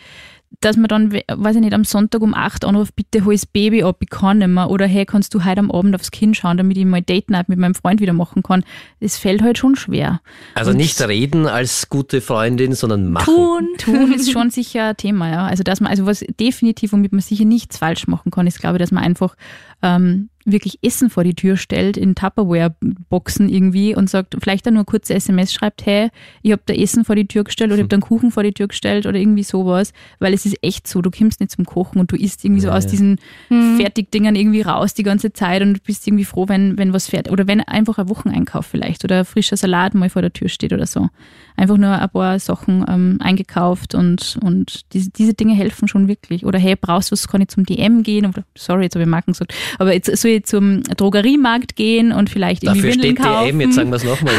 dass man dann, weiß ich nicht, am Sonntag um 8 anruft, bitte hol das Baby ab, ich kann nicht mehr. Oder hey, kannst du heute am Abend aufs Kind schauen, damit ich mal Date Night mit meinem Freund wieder machen kann. Das fällt halt schon schwer. Also Und nicht reden als gute Freundin, sondern machen. Tun. Tun ist schon sicher ein Thema, ja. Also dass man, also was definitiv, womit man sicher nichts falsch machen kann, ist glaube ich, dass man einfach ähm, wirklich Essen vor die Tür stellt, in Tupperware-Boxen irgendwie und sagt, vielleicht dann nur kurze SMS schreibt, hey, ich habe da Essen vor die Tür gestellt oder ich habe da einen Kuchen vor die Tür gestellt oder irgendwie sowas, weil es ist echt so, du kommst nicht zum Kochen und du isst irgendwie so aus diesen mhm. Fertigdingern irgendwie raus die ganze Zeit und bist irgendwie froh, wenn, wenn was fertig oder wenn einfach ein Wocheneinkauf vielleicht oder ein frischer Salat mal vor der Tür steht oder so. Einfach nur ein paar Sachen ähm, eingekauft und, und diese, diese Dinge helfen schon wirklich. Oder hey, brauchst du was, kann ich zum DM gehen? Oder, sorry, jetzt habe ich Marken gesagt. Aber jetzt soll ich zum Drogeriemarkt gehen und vielleicht irgendwie Dafür Windeln steht kaufen. DM, jetzt sagen wir es nochmal.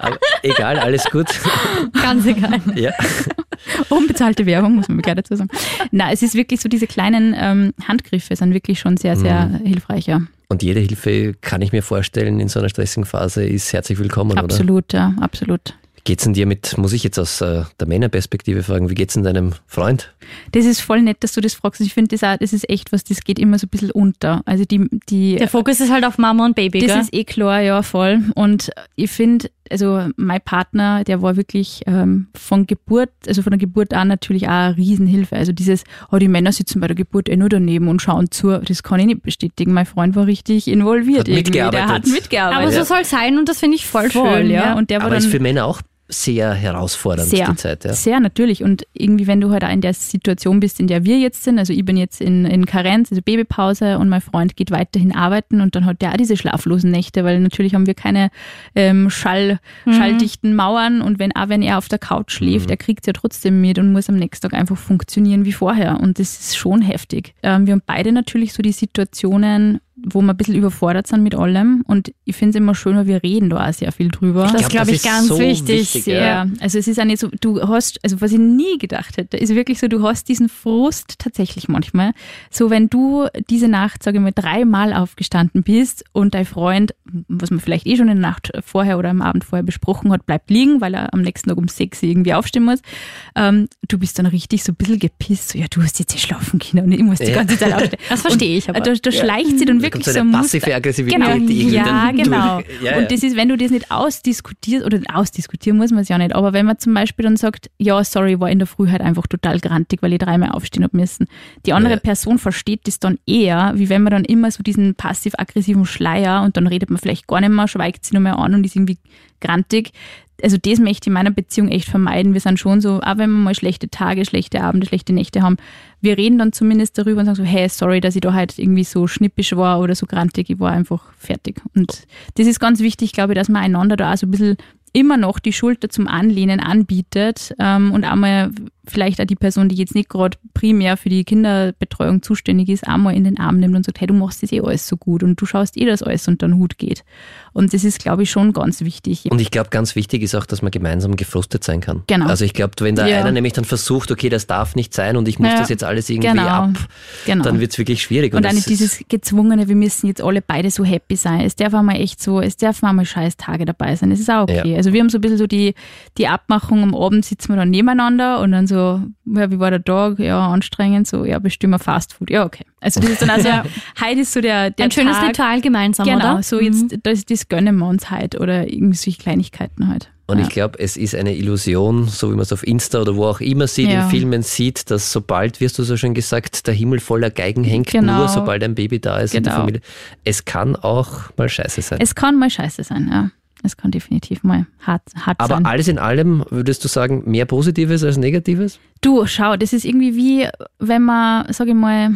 Ja. egal, alles gut. Ganz egal. Ja. Unbezahlte Werbung, muss man mir gleich dazu sagen. Na, es ist wirklich so, diese kleinen ähm, Handgriffe sind wirklich schon sehr, sehr mhm. hilfreich, ja. Und jede Hilfe, kann ich mir vorstellen, in so einer stressigen Phase ist herzlich willkommen, absolut, oder? Absolut, ja, absolut. Wie geht's denn dir mit, muss ich jetzt aus äh, der Männerperspektive fragen, wie geht's denn deinem Freund? Das ist voll nett, dass du das fragst. Ich finde, das, auch, das ist echt was, das geht immer so ein bisschen unter. Also die, die, Der Fokus ist halt auf Mama und Baby, Das gell? ist eh klar, ja, voll. Und ich finde, also mein Partner, der war wirklich ähm, von Geburt, also von der Geburt an natürlich auch eine Riesenhilfe. Also dieses, oh, die Männer sitzen bei der Geburt eh nur daneben und schauen zu, das kann ich nicht bestätigen. Mein Freund war richtig involviert hat irgendwie. Der hat mitgearbeitet. Aber so soll es sein und das finde ich voll, voll schön. Ja. Und der Aber war dann, dann, ist für Männer auch sehr herausfordernd, sehr, die Zeit. Ja. Sehr, natürlich. Und irgendwie, wenn du halt auch in der Situation bist, in der wir jetzt sind, also ich bin jetzt in, in Karenz, also Babypause und mein Freund geht weiterhin arbeiten und dann hat der auch diese schlaflosen Nächte, weil natürlich haben wir keine ähm, Schall, mhm. schalldichten Mauern und wenn auch wenn er auf der Couch schläft, mhm. er kriegt es ja trotzdem mit und muss am nächsten Tag einfach funktionieren wie vorher. Und das ist schon heftig. Ähm, wir haben beide natürlich so die Situationen, wo wir ein bisschen überfordert sind mit allem. Und ich finde es immer schön, weil wir reden da auch sehr viel drüber. Das glaub, glaube das ich ist ganz so wichtig. wichtig, Ja, Ja. also es ist auch nicht so, du hast, also was ich nie gedacht hätte, ist wirklich so, du hast diesen Frust tatsächlich manchmal. So, wenn du diese Nacht, sage ich mal, dreimal aufgestanden bist und dein Freund, was man vielleicht eh schon in der Nacht vorher oder am Abend vorher besprochen hat, bleibt liegen, weil er am nächsten Tag um sechs irgendwie aufstehen muss, ähm, du bist dann richtig so ein bisschen gepisst, so, ja, du hast jetzt eh schlafen können und ich muss die Ja. ganze Zeit aufstehen. Das verstehe ich aber. Da, da schleicht sie dann Da wirklich so eine ein passive Aggressivität, Genau, die ja, genau. Ja, ja. Und das ist, wenn du das nicht ausdiskutierst, oder ausdiskutieren muss man es ja nicht, aber wenn man zum Beispiel dann sagt, ja, sorry, war in der Früh halt einfach total grantig, weil ich dreimal aufstehen hab müssen. Die andere Ja. Person versteht das dann eher, wie wenn man dann immer so diesen passiv-aggressiven Schleier und dann redet man vielleicht gar nicht mehr, schweigt sie nur mehr an und ist irgendwie grantig. Also das möchte ich in meiner Beziehung echt vermeiden. Wir sind schon so, auch wenn wir mal schlechte Tage, schlechte Abende, schlechte Nächte haben, wir reden dann zumindest darüber und sagen so, hey, sorry, dass ich da halt irgendwie so schnippisch war oder so grantig, ich war einfach fertig. Und das ist ganz wichtig, glaube ich, dass man einander da auch so ein bisschen immer noch die Schulter zum Anlehnen anbietet ähm, und einmal vielleicht auch die Person, die jetzt nicht gerade primär für die Kinderbetreuung zuständig ist, einmal in den Arm nimmt und sagt, hey, du machst das eh alles so gut und du schaust eh, dass alles unter den Hut geht. Und das ist, glaube ich, schon ganz wichtig. Und ich glaube, ganz wichtig ist auch, dass man gemeinsam gefrustet sein kann. Genau. Also ich glaube, wenn da Ja. einer nämlich dann versucht, okay, das darf nicht sein und ich muss Ja. das jetzt alles irgendwie Genau. ab, Genau. dann wird es wirklich schwierig. Und das nicht ist- dieses gezwungene, wir müssen jetzt alle beide so happy sein. Es darf auch mal echt so, es darf auch mal scheiß Tage dabei sein. Es ist auch okay. Ja. Also wir haben so ein bisschen so die, die Abmachung, am Abend sitzen wir dann nebeneinander und dann so, ja, wie war der Tag? Ja, anstrengend, so, ja, bestimmen wir Fast Food. Ja, okay. Also das ist dann also, heute ist so der, der Ein schönes Tag. Ritual gemeinsam, Genau, oder? so Mhm. jetzt, das, das gönnen wir uns halt oder irgendwie solche Kleinigkeiten halt. Und ja. ich glaube, es ist eine Illusion, so wie man es auf Insta oder wo auch immer sieht, Ja. in Filmen sieht, dass sobald, wie hast du so schön gesagt, der Himmel voller Geigen hängt, Genau. nur sobald ein Baby da ist in der Genau. Familie. Es kann auch mal scheiße sein. Es kann mal scheiße sein, ja. Es kann definitiv mal hart, hart Aber sein. alles in allem, würdest du sagen, mehr Positives als Negatives? Du, schau, das ist irgendwie wie, wenn man, sag ich mal,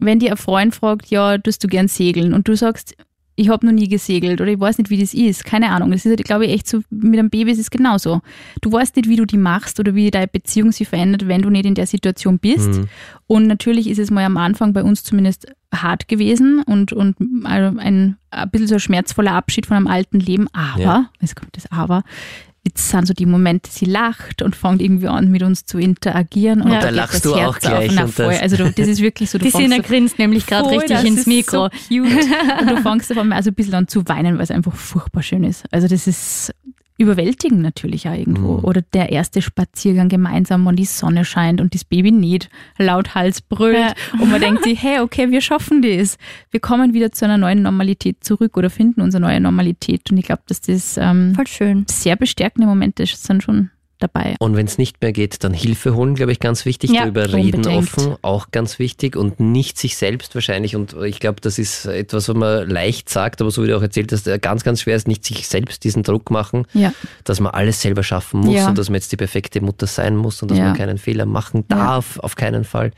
wenn dir ein Freund fragt, ja, tust du gern segeln und du sagst, ich habe noch nie gesegelt oder ich weiß nicht, wie das ist. Keine Ahnung. Das ist, halt, glaube ich, echt so, mit einem Baby ist es genauso. Du weißt nicht, wie du die machst oder wie deine Beziehung sich verändert, wenn du nicht in der Situation bist. Mhm. Und natürlich ist es mal am Anfang bei uns zumindest hart gewesen und, und also ein, ein bisschen so ein schmerzvoller Abschied von einem alten Leben. Aber, Ja. jetzt kommt das Aber, jetzt sind so die Momente, sie lacht und fängt irgendwie an, mit uns zu interagieren. Und Ja. Da geht lachst das du Herz auch gleich Auf. Na, und voll. das- Also du, das ist wirklich so, du Die fängst Sina so, grinst nämlich gerade richtig das ins ist Mikro. So cute. Und du fängst auf einmal also ein bisschen an zu weinen, weil es einfach furchtbar schön ist. Also das ist überwältigend natürlich auch irgendwo. Mhm. Oder der erste Spaziergang gemeinsam, wenn die Sonne scheint und das Baby nicht lauthals brüllt. Ja. Und man denkt sich, hey, okay, wir schaffen das. Wir kommen wieder zu einer neuen Normalität zurück oder finden unsere neue Normalität. Und ich glaube, dass das ähm, Voll schön. sehr bestärkende Momente sind schon dabei. Und wenn es nicht mehr geht, dann Hilfe holen, glaube ich, ganz wichtig. Ja, Darüber reden offen, auch ganz wichtig. Und nicht sich selbst wahrscheinlich. Und ich glaube, das ist etwas, was man leicht sagt, aber so wie du auch erzählt hast, äh, ganz, ganz schwer ist, nicht sich selbst diesen Druck machen, Ja. dass man alles selber schaffen muss Ja. und dass man jetzt die perfekte Mutter sein muss und dass man keinen Fehler machen darf, auf keinen Fall.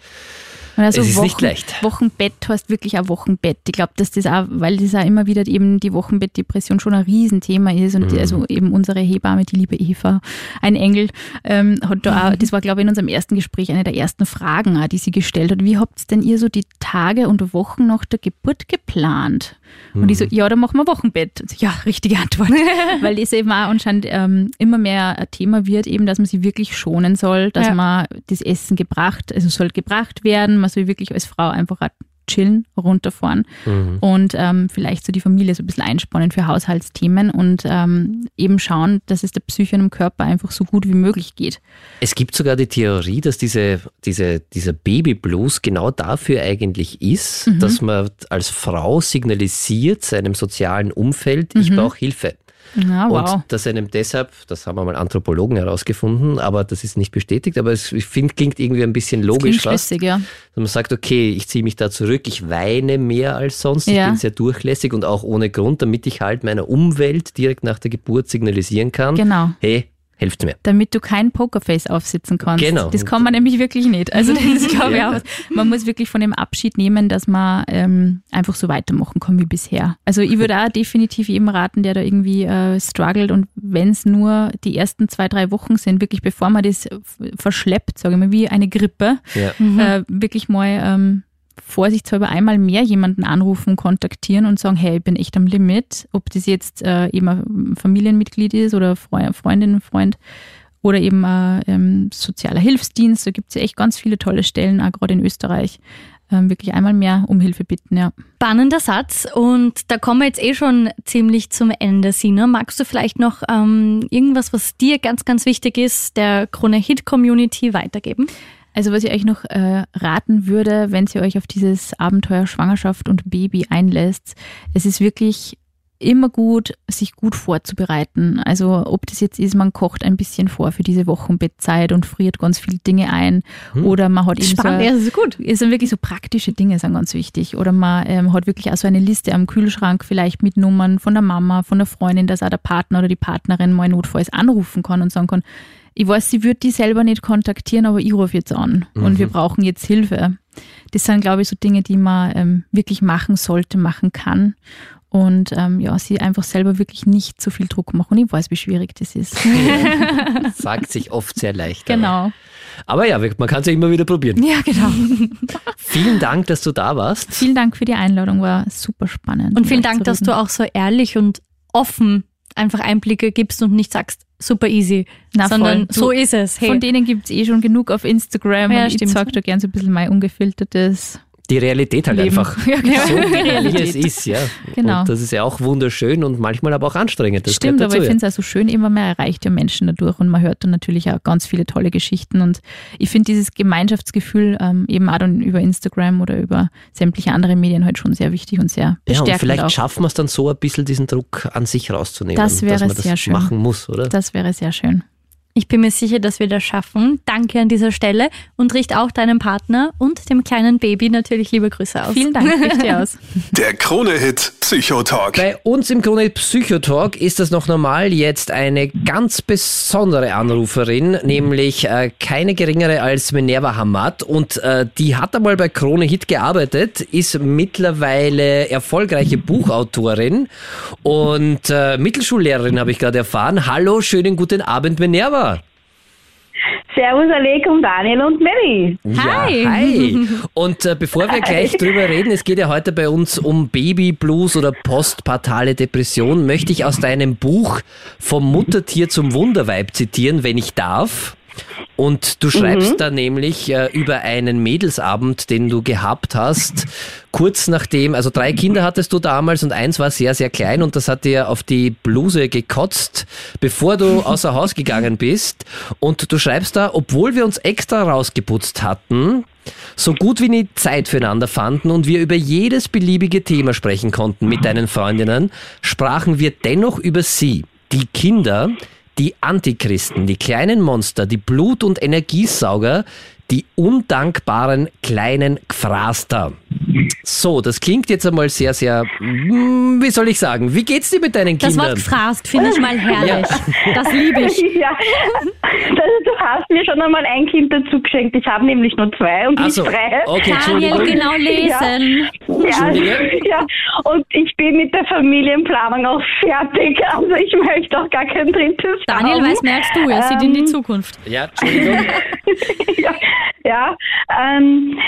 Also Es ist Wochen, nicht leicht. Wochenbett heißt wirklich ein Wochenbett. Ich glaube, dass das auch, weil das auch immer wieder eben die Wochenbettdepression schon ein Riesenthema ist und Mhm. also eben unsere Hebamme, die liebe Eva, ein Engel, ähm, hat da Mhm. auch, das war glaube ich in unserem ersten Gespräch eine der ersten Fragen, auch, die sie gestellt hat. Wie habt denn ihr so die Tage und Wochen nach der Geburt geplant? Und ich so, Mhm. ja, dann machen wir Wochenbett. Und so, ja, richtige Antwort. Weil das eben auch anscheinend ähm, immer mehr ein Thema wird, eben, dass man sie wirklich schonen soll, dass Ja. man das Essen gebracht, also soll gebracht werden, man soll wirklich als Frau einfach chillen, runterfahren Mhm. und ähm, vielleicht so die Familie so ein bisschen einspannen für Haushaltsthemen und ähm, eben schauen, dass es der Psyche und dem Körper einfach so gut wie möglich geht. Es gibt sogar die Theorie, dass diese, diese, dieser Babyblues genau dafür eigentlich ist, Mhm. dass man als Frau signalisiert seinem sozialen Umfeld, ich brauche Hilfe. Ja, wow. Und dass einem deshalb, das haben einmal Anthropologen herausgefunden, aber das ist nicht bestätigt, aber es, ich finde, klingt irgendwie ein bisschen Das logisch klingt fast. schlüssig, ja. Dass man sagt, okay, ich ziehe mich da zurück, ich weine mehr als sonst, ich Ja. bin sehr durchlässig und auch ohne Grund, damit ich halt meiner Umwelt direkt nach der Geburt signalisieren kann, Genau. hey, helft mir. damit du kein Pokerface aufsitzen kannst. Genau. Das kann man nämlich wirklich nicht. Also das glaube ich auch. Man muss wirklich von dem Abschied nehmen, dass man ähm, einfach so weitermachen kann wie bisher. Also ich würde auch definitiv jedem raten, der da irgendwie äh, struggelt und wenn es nur die ersten zwei, drei Wochen sind, wirklich bevor man das verschleppt, sage ich mal, wie eine Grippe, Ja. Mhm. äh, wirklich mal ähm, vorsichtshalber einmal mehr jemanden anrufen, kontaktieren und sagen, hey, ich bin echt am Limit. Ob das jetzt äh, eben ein Familienmitglied ist oder Freundin, Freund oder eben ein ähm, sozialer Hilfsdienst. Da gibt es ja echt ganz viele tolle Stellen, auch gerade in Österreich. Ähm, wirklich einmal mehr um Hilfe bitten, ja. Spannender Satz und da kommen wir jetzt eh schon ziemlich zum Ende, Sina. Magst du vielleicht noch ähm, irgendwas, was dir ganz, ganz wichtig ist, der Krone-Hit-Community weitergeben? Also was ich euch noch äh, raten würde, wenn ihr euch auf dieses Abenteuer Schwangerschaft und Baby einlässt, es ist wirklich immer gut, sich gut vorzubereiten. Also ob das jetzt ist, man kocht ein bisschen vor für diese Wochenbettzeit und friert ganz viele Dinge ein. Hm. Oder man hat eben Spannend, so, ja, das ist gut. Ist dann wirklich so praktische Dinge sind ganz wichtig. Oder man ähm, hat wirklich auch so eine Liste am Kühlschrank, vielleicht mit Nummern von der Mama, von der Freundin, dass auch der Partner oder die Partnerin mal notfalls anrufen kann und sagen kann, ich weiß, sie wird die selber nicht kontaktieren, aber ich rufe jetzt an mhm. und wir mhm. brauchen jetzt Hilfe. Das sind, glaube ich, so Dinge, die man ähm, wirklich machen sollte, machen kann und ähm, ja, sie einfach selber wirklich nicht so viel Druck machen. Und ich weiß, wie schwierig das ist. Sagt sich oft sehr leicht. Genau. Aber, aber ja, man kann es ja immer wieder probieren. Ja, genau. vielen Dank, dass du da warst. Vielen Dank für die Einladung, war super spannend. Und vielen Dank, dass du auch so ehrlich und offen einfach Einblicke gibst und nicht sagst, super easy, Na, sondern voll. so ist es. Hey. Von denen gibt es eh schon genug auf Instagram ja, und stimmt. ich zeige da gerne so ein bisschen mein ungefiltertes die Realität halt Leben. einfach ja, genau. so, wie es ist, ja. Genau. Und das ist ja auch wunderschön und manchmal aber auch anstrengend. Das Stimmt, dazu, aber ich finde es auch so schön, immer mehr erreicht ja Menschen dadurch und man hört dann natürlich auch ganz viele tolle Geschichten und ich finde dieses Gemeinschaftsgefühl ähm, eben auch dann über Instagram oder über sämtliche andere Medien halt schon sehr wichtig und sehr bestärkend. Ja, und vielleicht auch. schaffen wir es dann so ein bisschen diesen Druck an sich rauszunehmen, das wäre dass man das sehr schön. machen muss, oder? Das wäre sehr schön. Ich bin mir sicher, dass wir das schaffen. Danke an dieser Stelle und richte auch deinem Partner und dem kleinen Baby natürlich liebe Grüße aus. Vielen Dank, richte aus. Der Krone-Hit Psychotalk. Bei uns im Krone-Hit Psychotalk ist das noch normal. Jetzt eine ganz besondere Anruferin, nämlich äh, keine geringere als Minerva Hamad. Und äh, die hat einmal bei Krone-Hit gearbeitet, ist mittlerweile erfolgreiche Buchautorin und äh, Mittelschullehrerin, habe ich gerade erfahren. Hallo, schönen guten Abend, Minerva. Servus Aleikum, Daniel und Mary. Hi. Ja, hi. Und äh, bevor wir gleich drüber reden, es geht ja heute bei uns um Baby Blues oder postpartale Depression, möchte ich aus deinem Buch Vom Muttertier zum Wunderweib zitieren, wenn ich darf. Und du schreibst mhm. da nämlich äh, über einen Mädelsabend, den du gehabt hast, kurz nachdem, also drei Kinder hattest du damals und eins war sehr, sehr klein und das hat dir auf die Bluse gekotzt, bevor du außer Haus gegangen bist. Und du schreibst da, obwohl wir uns extra rausgeputzt hatten, so gut wie nie Zeit füreinander fanden und wir über jedes beliebige Thema sprechen konnten mit deinen Freundinnen, sprachen wir dennoch über sie, die Kinder, die Antichristen, die kleinen Monster, die Blut- und Energiesauger, die undankbaren kleinen Gfraster. So, das klingt jetzt einmal sehr, sehr, hm, wie soll ich sagen, wie geht's dir mit deinen Kindern? Das Wort gefrasst finde ich mal herrlich. Ja. Das liebe ich. Ja. du hast mir schon einmal ein Kind dazu geschenkt. Ich habe nämlich nur zwei und nicht so. drei. Okay, Daniel, genau lesen. Ja. ja. und ich bin mit der Familienplanung auch fertig. Also ich möchte auch gar kein drittes Daniel, haben. was merkst du? Er ähm, sieht in die Zukunft. Ja, Entschuldigung. ja, ja ähm,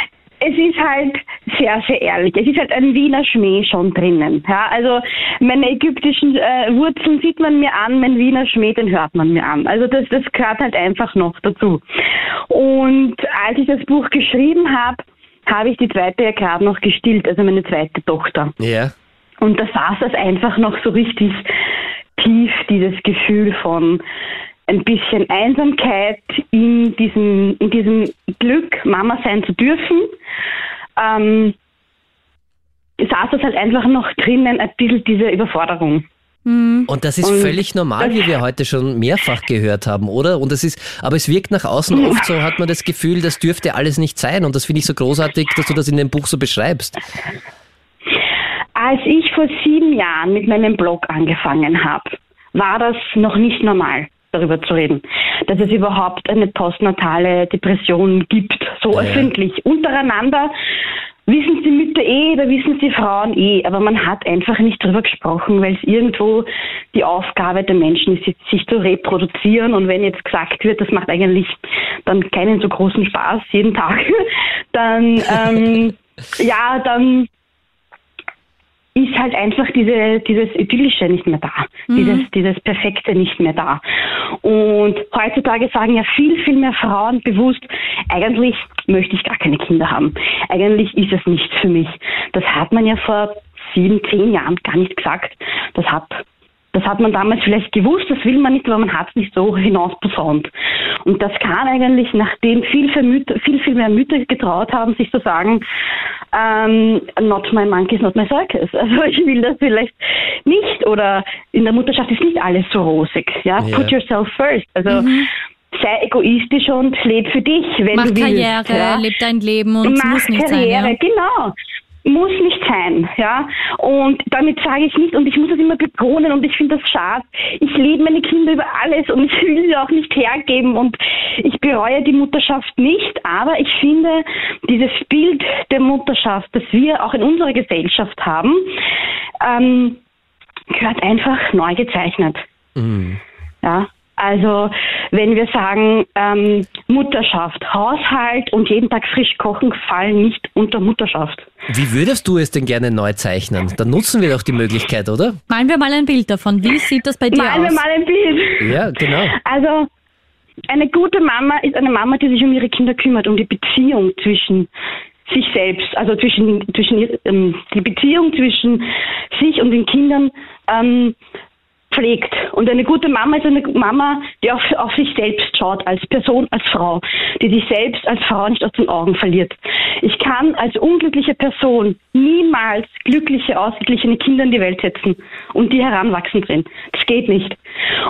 es ist halt sehr, sehr ehrlich. Es ist halt ein Wiener Schmäh schon drinnen. Ja, also meine ägyptischen äh, Wurzeln sieht man mir an, mein Wiener Schmäh, den hört man mir an. Also das, das gehört halt einfach noch dazu. Und als ich das Buch geschrieben habe, habe ich die zweite ja gerade noch gestillt, also meine zweite Tochter. Ja. Yeah. Und da saß das einfach noch so richtig tief, dieses Gefühl von, ein bisschen Einsamkeit in diesem, in diesem Glück, Mama sein zu dürfen. Ähm, saß das halt einfach noch drinnen, ein bisschen diese Überforderung. Mhm. Und das ist und völlig normal, wie wir heute schon mehrfach gehört haben, oder? Und es ist, aber es wirkt nach außen oft so, hat man das Gefühl, das dürfte alles nicht sein. Und das finde ich so großartig, dass du das in dem Buch so beschreibst. Als ich vor sieben Jahren mit meinem Blog angefangen habe, war das noch nicht normal darüber zu reden, dass es überhaupt eine postnatale Depression gibt, so ja. öffentlich. Untereinander wissen sie Mütter eh oder wissen sie Frauen eh, aber man hat einfach nicht darüber gesprochen, weil es irgendwo die Aufgabe der Menschen ist, sich zu reproduzieren und wenn jetzt gesagt wird, das macht eigentlich dann keinen so großen Spaß jeden Tag, dann ähm, ja, dann ist halt einfach diese, dieses Idyllische nicht mehr da, dieses, dieses Perfekte nicht mehr da. Und heutzutage sagen ja viel, viel mehr Frauen bewusst, eigentlich möchte ich gar keine Kinder haben. Eigentlich ist es nichts für mich. Das hat man ja vor sieben, zehn Jahren gar nicht gesagt. Das hat das hat man damals vielleicht gewusst, das will man nicht, aber man hat es nicht so hinausposaunt. Und das kann eigentlich, nachdem viel, viel, Mütter, viel, viel mehr Mütter getraut haben, sich zu sagen, ähm, not my monkey is not my circus. Also ich will das vielleicht nicht oder in der Mutterschaft ist nicht alles so rosig. Ja, Ja. put yourself first. Also sei egoistisch und leb für dich, wenn Mach du willst. Karriere, ja. leb dein Leben und Mach muss nicht Karriere, sein. Ja. genau. Muss nicht sein, ja. Und damit sage ich nicht, und ich muss das immer betonen, und ich finde das schade. Ich liebe meine Kinder über alles und ich will sie auch nicht hergeben und ich bereue die Mutterschaft nicht, aber ich finde, dieses Bild der Mutterschaft, das wir auch in unserer Gesellschaft haben, ähm, gehört einfach neu gezeichnet. Ja, also wenn wir sagen, ähm, Mutterschaft, Haushalt und jeden Tag frisch kochen fallen nicht unter Mutterschaft. Wie würdest du es denn gerne neu zeichnen? Dann nutzen wir doch die Möglichkeit, oder? Malen wir mal ein Bild davon. Wie sieht das bei dir Malen wir aus? mal ein Bild. Ja, genau. Also eine gute Mama ist eine Mama, die sich um ihre Kinder kümmert, um die Beziehung zwischen sich selbst, also zwischen, zwischen ähm, die Beziehung zwischen sich und den Kindern ähm, pflegt. Und eine gute Mama ist eine Mama, die auf, auf sich selbst schaut, als Person, als Frau, die sich selbst als Frau nicht aus den Augen verliert. Ich kann als unglückliche Person niemals glückliche, ausgeglichene Kinder in die Welt setzen und die heranwachsen sehen. Das geht nicht.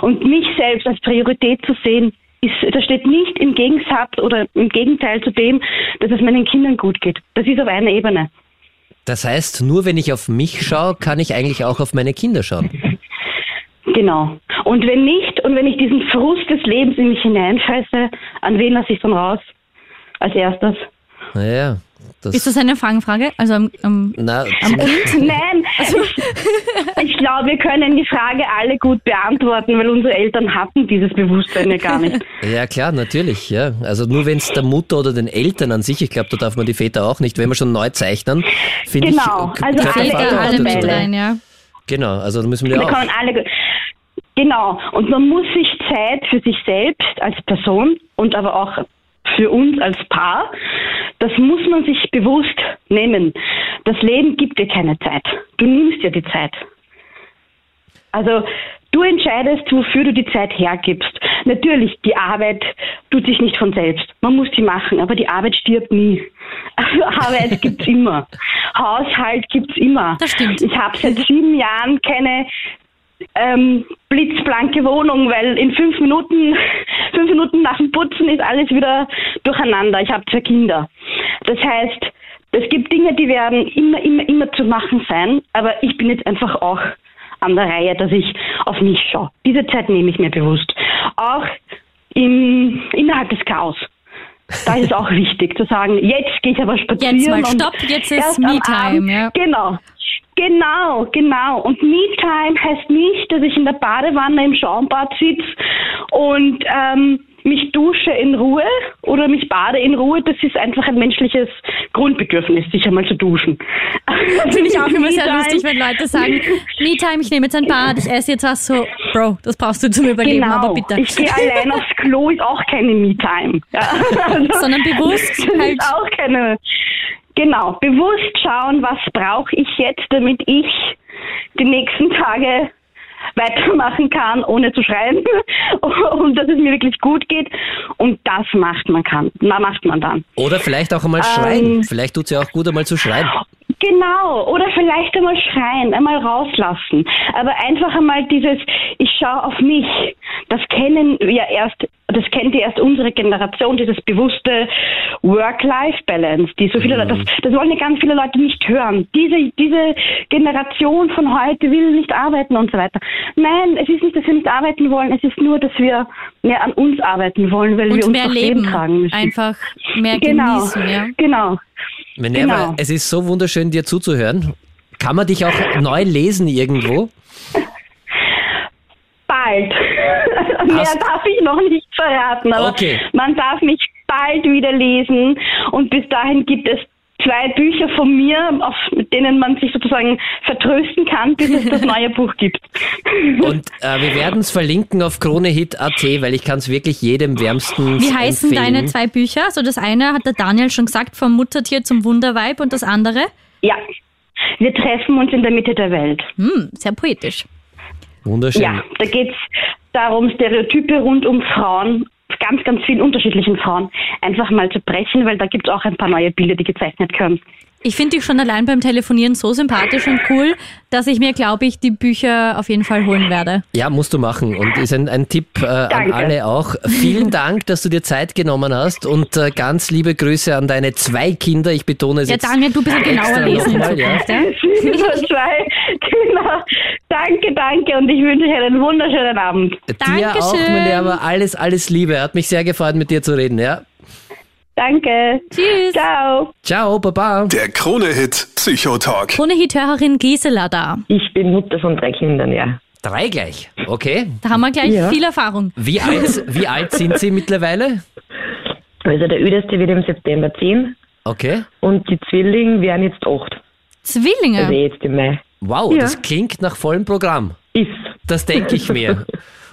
Und mich selbst als Priorität zu sehen, ist, das steht nicht im Gegensatz oder im Gegenteil zu dem, dass es meinen Kindern gut geht. Das ist auf einer Ebene. Das heißt, nur wenn ich auf mich schaue, kann ich eigentlich auch auf meine Kinder schauen. Genau. Und wenn nicht, und wenn ich diesen Frust des Lebens in mich hineinfresse, an wen lasse ich dann raus? Als erstes. Naja, das. Ist das eine Fangfrage? Also am, am, na, Nein, ich, ich glaube, wir können die Frage alle gut beantworten, weil unsere Eltern hatten dieses Bewusstsein ja gar nicht. ja klar, natürlich, ja. Also nur wenn es der Mutter oder den Eltern an sich, ich glaube, da darf man die Väter auch nicht, wenn wir schon neu zeichnen, finde Genau, ich, also gehört der alle- alle mit rein, ja. Genau, also da müssen wir Wir auch. alle. Genau. Und man muss sich Zeit für sich selbst als Person und aber auch für uns als Paar, das muss man sich bewusst nehmen. Das Leben gibt dir keine Zeit. Du nimmst dir die Zeit. Also du entscheidest, wofür du die Zeit hergibst. Natürlich, die Arbeit tut sich nicht von selbst. Man muss die machen, aber die Arbeit stirbt nie. Also Arbeit gibt's immer. Haushalt gibt's immer. Das stimmt. Ich habe seit sieben Jahren keine ähm, blitzblanke Wohnung, weil in fünf Minuten, fünf Minuten nach dem Putzen ist alles wieder durcheinander. Ich habe zwei Kinder. Das heißt, es gibt Dinge, die werden immer, immer, immer zu machen sein, aber ich bin jetzt einfach auch an der Reihe, dass ich auf mich schaue. Diese Zeit nehme ich mir bewusst. Auch im, innerhalb des Chaos. Da ist es auch wichtig zu sagen, jetzt gehe ich aber spazieren. Jetzt mal stopp, jetzt ist Me-Time, ja. Genau. Genau, genau. Und Me-Time heißt nicht, dass ich in der Badewanne im Schaumbad sitze und ähm, mich dusche in Ruhe oder mich bade in Ruhe. Das ist einfach ein menschliches Grundbedürfnis, sich einmal zu duschen. Finde ich auch immer sehr lustig, wenn Leute sagen, Me-Time, ich nehme jetzt ein Bad, ich esse jetzt was so, Bro, das brauchst du zum Überleben, Genau, aber bitte. ich gehe allein aufs Klo, ist auch keine Me-Time. Ja. Also, Sondern bewusst halt- ist auch keine. Genau, bewusst schauen, was brauche ich jetzt, damit ich die nächsten Tage weitermachen kann, ohne zu schreien und dass es mir wirklich gut geht. Und das macht man kann, na, macht man dann. Oder vielleicht auch einmal Ähm, schreien. Vielleicht tut es ja auch gut, einmal zu schreien. Genau, oder vielleicht einmal schreien, einmal rauslassen. Aber einfach einmal dieses, ich schaue auf mich. Das kennen wir erst, das kennt ja erst unsere Generation, dieses bewusste Work-Life-Balance, die so viele Leute, das, das wollen ja ganz viele Leute nicht hören. Diese, diese Generation von heute will nicht arbeiten und so weiter. Nein, es ist nicht, dass wir nicht arbeiten wollen, es ist nur, dass wir mehr an uns arbeiten wollen, weil wir Und uns mehr leben, Leben tragen müssen. einfach mehr genau, genießen, ja. genau. Minerva, Genau. es ist so wunderschön, dir zuzuhören. Kann man dich auch neu lesen irgendwo? Bald. Mehr darf ich noch nicht verraten, aber Okay. man darf mich bald wieder lesen und bis dahin gibt es zwei Bücher von mir, auf, mit denen man sich sozusagen vertrösten kann, bis es das neue Buch gibt. Und äh, wir werden es verlinken auf kronehit.at, weil ich kann es wirklich jedem wärmstens Wie heißen empfehlen. deine zwei Bücher? Also das eine hat der Daniel schon gesagt, vom Muttertier zum Wunderweib und das andere? Ja, wir treffen uns in der Mitte der Welt. Hm, sehr poetisch. Wunderschön. Ja, da geht es darum, Stereotype rund um Frauen, ganz, ganz vielen unterschiedlichen Frauen, einfach mal zu brechen, weil da gibt es auch ein paar neue Bilder, die gezeichnet können. Ich finde dich schon allein beim Telefonieren so sympathisch und cool, dass ich mir, glaube ich, die Bücher auf jeden Fall holen werde. Ja, musst du machen. Und ist ein, ein Tipp äh, an alle auch. Vielen Dank, dass du dir Zeit genommen hast und äh, ganz liebe Grüße an deine zwei Kinder. Ich betone es Ja, jetzt. Daniel, du bist ein genauer Lesen in nochmal, ja. Ja? Zwei, genau. Danke, danke und ich wünsche euch einen wunderschönen Abend. Dir auch, Dankeschön. Lieber. Alles, alles Liebe. Hat mich sehr gefreut, mit dir zu reden. Ja. Danke. Tschüss. Ciao. Ciao, Baba. Der Krone-Hit Psychotalk. Krone-Hit-Hörerin Gisela da. Ich bin Mutter von drei Kindern, ja. Drei gleich. Okay. Da haben wir gleich Ja. viel Erfahrung. Wie alt, wie alt sind sie mittlerweile? Also der Älteste wird im September 10 Okay. und die Zwillinge werden jetzt 8. Zwillinge. Also jetzt im Mai. Wow, Ja. das klingt nach vollem Programm. Ist. Das denke ich mir.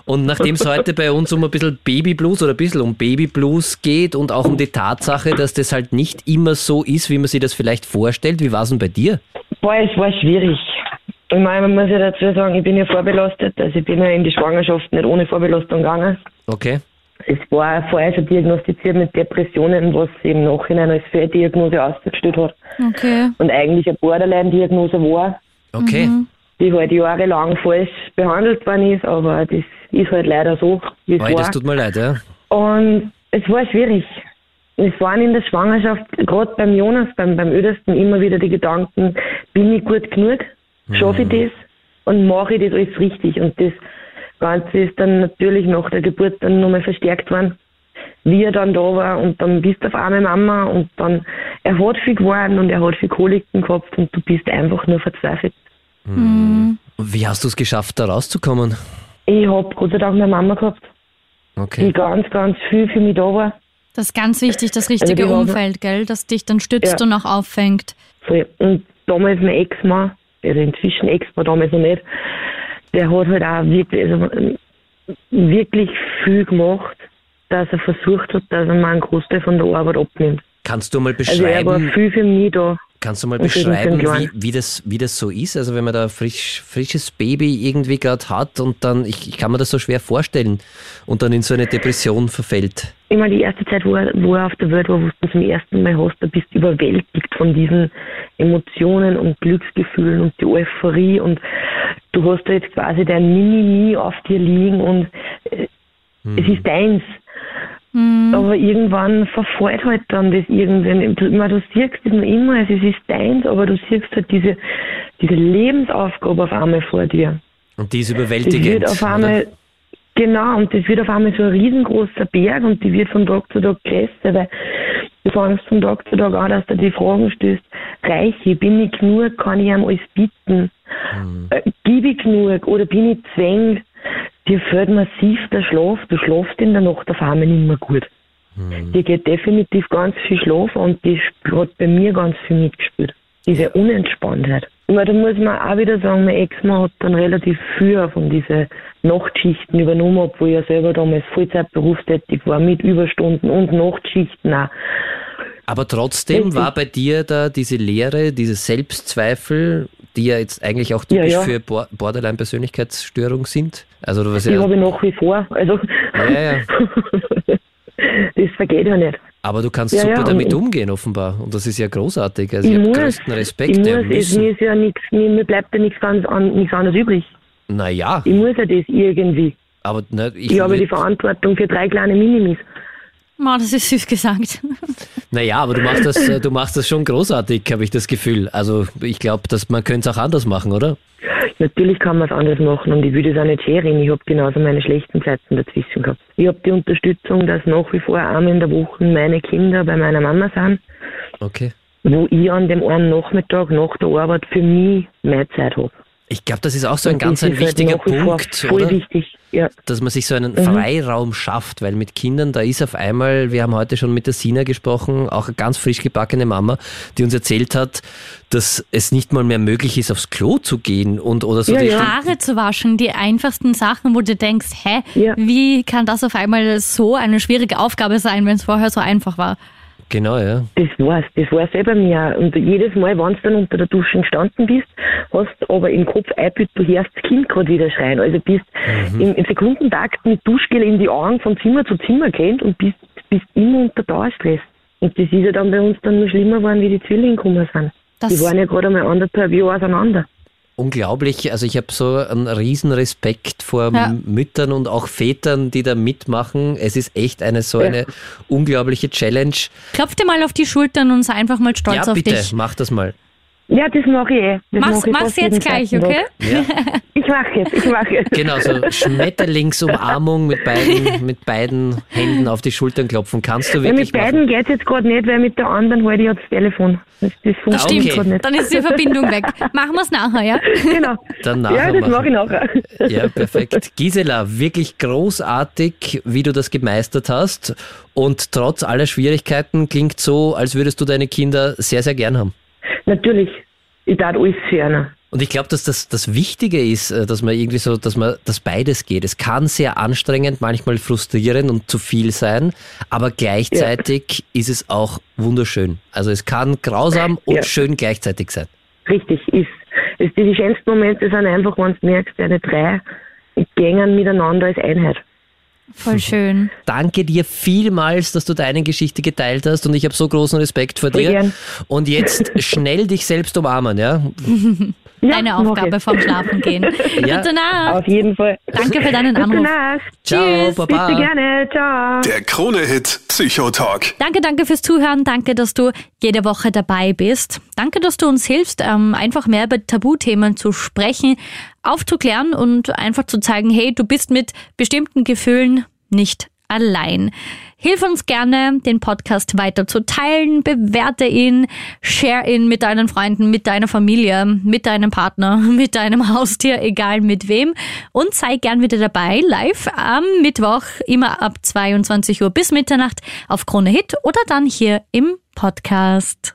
Und nachdem es heute bei uns um ein bisschen Babyblues oder ein bisschen um Babyblues geht und auch um die Tatsache, dass das halt nicht immer so ist, wie man sich das vielleicht vorstellt, wie war es denn bei dir? Boah, es war schwierig. Ich meine, man muss ja dazu sagen, ich bin ja vorbelastet. Also ich bin ja in die Schwangerschaft nicht ohne Vorbelastung gegangen. Okay. Es war vorher schon diagnostiziert mit Depressionen, was sie im Nachhinein als Fehldiagnose ausgestellt hat. Okay. Und eigentlich eine Borderline-Diagnose war, Okay. die halt jahrelang falsch behandelt worden ist, aber das ist halt leider so, wie es Oi, das war. tut mir leid, ja. Und es war schwierig. Es waren in der Schwangerschaft, gerade beim Jonas, beim, beim Ödesten, immer wieder die Gedanken, bin ich gut genug? Schaffe ich das? Und mache ich das alles richtig? Und das Ganze ist dann natürlich nach der Geburt dann nochmal verstärkt worden. Wie er dann da war und dann bist du auf einmal Mama und dann, er hat viel geworden und er hat viel Koliken gehabt und du bist einfach nur verzweifelt. Und Wie hast du es geschafft, da rauszukommen? Ich hab Gott sei Dank meine Mama gehabt, die Okay. ganz, ganz viel für mich da war. Das ist ganz wichtig, das richtige die haben- Umfeld, gell? Das dich dann stützt Ja. und auch auffängt. Voll. Und damals mein Ex-Mann, also inzwischen Ex-Mann, damals noch nicht, der hat halt auch wirklich, also, ähm, wirklich viel gemacht, dass er versucht hat, dass er mir einen Großteil von der Arbeit abnimmt. Kannst du mal Also er war beschreiben, viel für mich da. Kannst du mal beschreiben, wie, wie, das, wie das so ist? Also wenn man da frisch, frisches Baby irgendwie gerade hat und dann, ich, ich kann mir das so schwer vorstellen und dann in so eine Depression verfällt. Ich meine, die erste Zeit, wo er, wo er auf der Welt war, wo du zum ersten Mal hast, da bist du überwältigt von diesen Emotionen und Glücksgefühlen und die Euphorie und du hast da jetzt quasi dein Mini-Mi auf dir liegen und äh, es ist deins. Aber irgendwann verfällt halt dann das irgendwann. Du, ich meine, du siehst es noch immer, es ist deins, aber du siehst halt diese, diese Lebensaufgabe auf einmal vor dir. Und die ist Das wird überwältigend. auf oder? einmal, genau, und das wird auf einmal so ein riesengroßer Berg und die wird von Tag zu Tag größer, weil du fängst von Tag zu Tag an, dass du die Fragen stößt, reiche, bin ich genug, kann ich ihm alles bieten, äh, gebe ich genug oder bin ich zwäng, dir fällt massiv der Schlaf, du schlafst in der Nacht auf einmal nicht mehr gut. Dir geht definitiv ganz viel Schlaf und die sp- hat bei mir ganz viel mitgespielt. Diese Unentspanntheit. Ich meine, da muss man auch wieder sagen, mein Ex-Mann hat dann relativ viel von diesen Nachtschichten übernommen, obwohl er selber damals Vollzeit berufstätig war, mit Überstunden und Nachtschichten auch. Aber trotzdem war bei dir da diese Leere, diese Selbstzweifel, die ja jetzt eigentlich auch typisch Ja, ja. für Bo- Borderline-Persönlichkeitsstörung sind. Also was Die ja, habe ich nach wie vor. Also, Ja, ja. das vergeht ja nicht. aber du kannst Ja, super ja, damit umgehen offenbar und das ist ja großartig. Also ich, Ich habe muss, größten Respekt. ich muss, ja, es, mir ist ja nichts, mir, mir bleibt ja nichts, ganz an, nichts anderes übrig. Naja, Ich muss ja das irgendwie. aber ne, ich, Ich habe die Verantwortung für drei kleine Minimis. Oh, das ist süß gesagt. naja, aber du machst das, äh, du machst das schon großartig, habe ich das Gefühl. Also ich glaube, dass man könnte es auch anders machen, oder? Natürlich kann man es anders machen und ich würde es auch nicht scheren. Ich habe genauso meine schlechten Zeiten dazwischen gehabt. Ich habe die Unterstützung, dass nach wie vor einmal in der Woche meine Kinder bei meiner Mama sind, Okay. wo ich an dem einen Nachmittag nach der Arbeit für mich meine Zeit habe. Ich glaube, das ist auch so ein Und ganz ein halt wichtiger vor Punkt, oder? wichtig, ja. Dass man sich so einen Freiraum schafft, weil mit Kindern, da ist auf einmal, wir haben heute schon mit der Sina gesprochen, auch eine ganz frisch gebackene Mama, die uns erzählt hat, dass es nicht mal mehr möglich ist, aufs Klo zu gehen und oder so Ja, die ja. Haare zu waschen, die einfachsten Sachen, wo du denkst, hä, Ja. wie kann das auf einmal so eine schwierige Aufgabe sein, wenn es vorher so einfach war? Genau, ja. Das war's, das war's eh bei mir. auch. Und jedes Mal, wenn du dann unter der Dusche gestanden bist, hast aber im Kopf eingebildet, du hörst das Kind gerade wieder schreien. Also bist im, im Sekundentakt mit Duschgel in die Augen von Zimmer zu Zimmer gerannt und bist, bist immer unter Dauerstress. Und das ist ja dann bei uns dann noch schlimmer geworden, wie die Zwillinge gekommen sind. Das- die waren ja gerade einmal anderthalb Jahre auseinander. Unglaublich, also ich habe so einen riesen Respekt vor Ja. Müttern und auch Vätern, die da mitmachen. Es ist echt eine so Ja. eine unglaubliche Challenge. Klopf dir mal auf die Schultern und sei einfach mal stolz ja, auf bitte, dich. mach das mal. Ja, das mache ich eh. Das Mach's, mach ich mach's jetzt gleich, zweiten okay? Ja. Tag. Ich mache jetzt, ich mache jetzt. Genau, so Schmetterlingsumarmung mit beiden, mit beiden Händen auf die Schultern klopfen. Kannst du Ja, wirklich mit beiden machen. geht's jetzt gerade nicht, weil mit der anderen halte ich ja das Telefon. Das, das Das funktioniert stimmt. okay. gerade nicht. Dann ist die Verbindung weg. Machen wir es nachher, ja? Genau. Dann ja, nachher das machen. mache ich nachher. Ja, perfekt. Gisela, wirklich großartig, wie du das gemeistert hast. Und trotz aller Schwierigkeiten klingt so, als würdest du deine Kinder sehr, sehr gern haben. Natürlich. Ich darf alles für einen. Und ich glaube, dass das das Wichtige ist, äh, dass man irgendwie so, dass man, dass beides geht. Es kann sehr anstrengend, manchmal frustrierend und zu viel sein, aber gleichzeitig ist es auch wunderschön. Also es kann grausam und Ja. schön gleichzeitig sein. Richtig ist. Es, die, die schönsten Momente sind einfach, wenn du merkst, deine drei gängen miteinander als Einheit. Voll schön. Danke dir vielmals, dass du deine Geschichte geteilt hast und ich habe so großen Respekt vor dir. gern. Und jetzt schnell dich selbst umarmen, ja? Ja, Aufgabe ich. vom Schlafen gehen. Ja. Gute Nacht. Auf jeden Fall. Danke für deinen Gute Anruf. Nacht. Ciao, Tschüss. Baba. Bitte gerne. Ciao. Der Krone-Hit Psychotalk. Danke, danke fürs Zuhören. Danke, dass du jede Woche dabei bist. Danke, dass du uns hilfst, ähm, einfach mehr über Tabuthemen zu sprechen, aufzuklären und einfach zu zeigen, hey, du bist mit bestimmten Gefühlen nicht allein. Hilf uns gerne, den Podcast weiter zu teilen, bewerte ihn, share ihn mit deinen Freunden, mit deiner Familie, mit deinem Partner, mit deinem Haustier, egal mit wem. Und sei gern wieder dabei, live am Mittwoch, immer ab 22 Uhr bis Mitternacht auf Krone Hit oder dann hier im Podcast.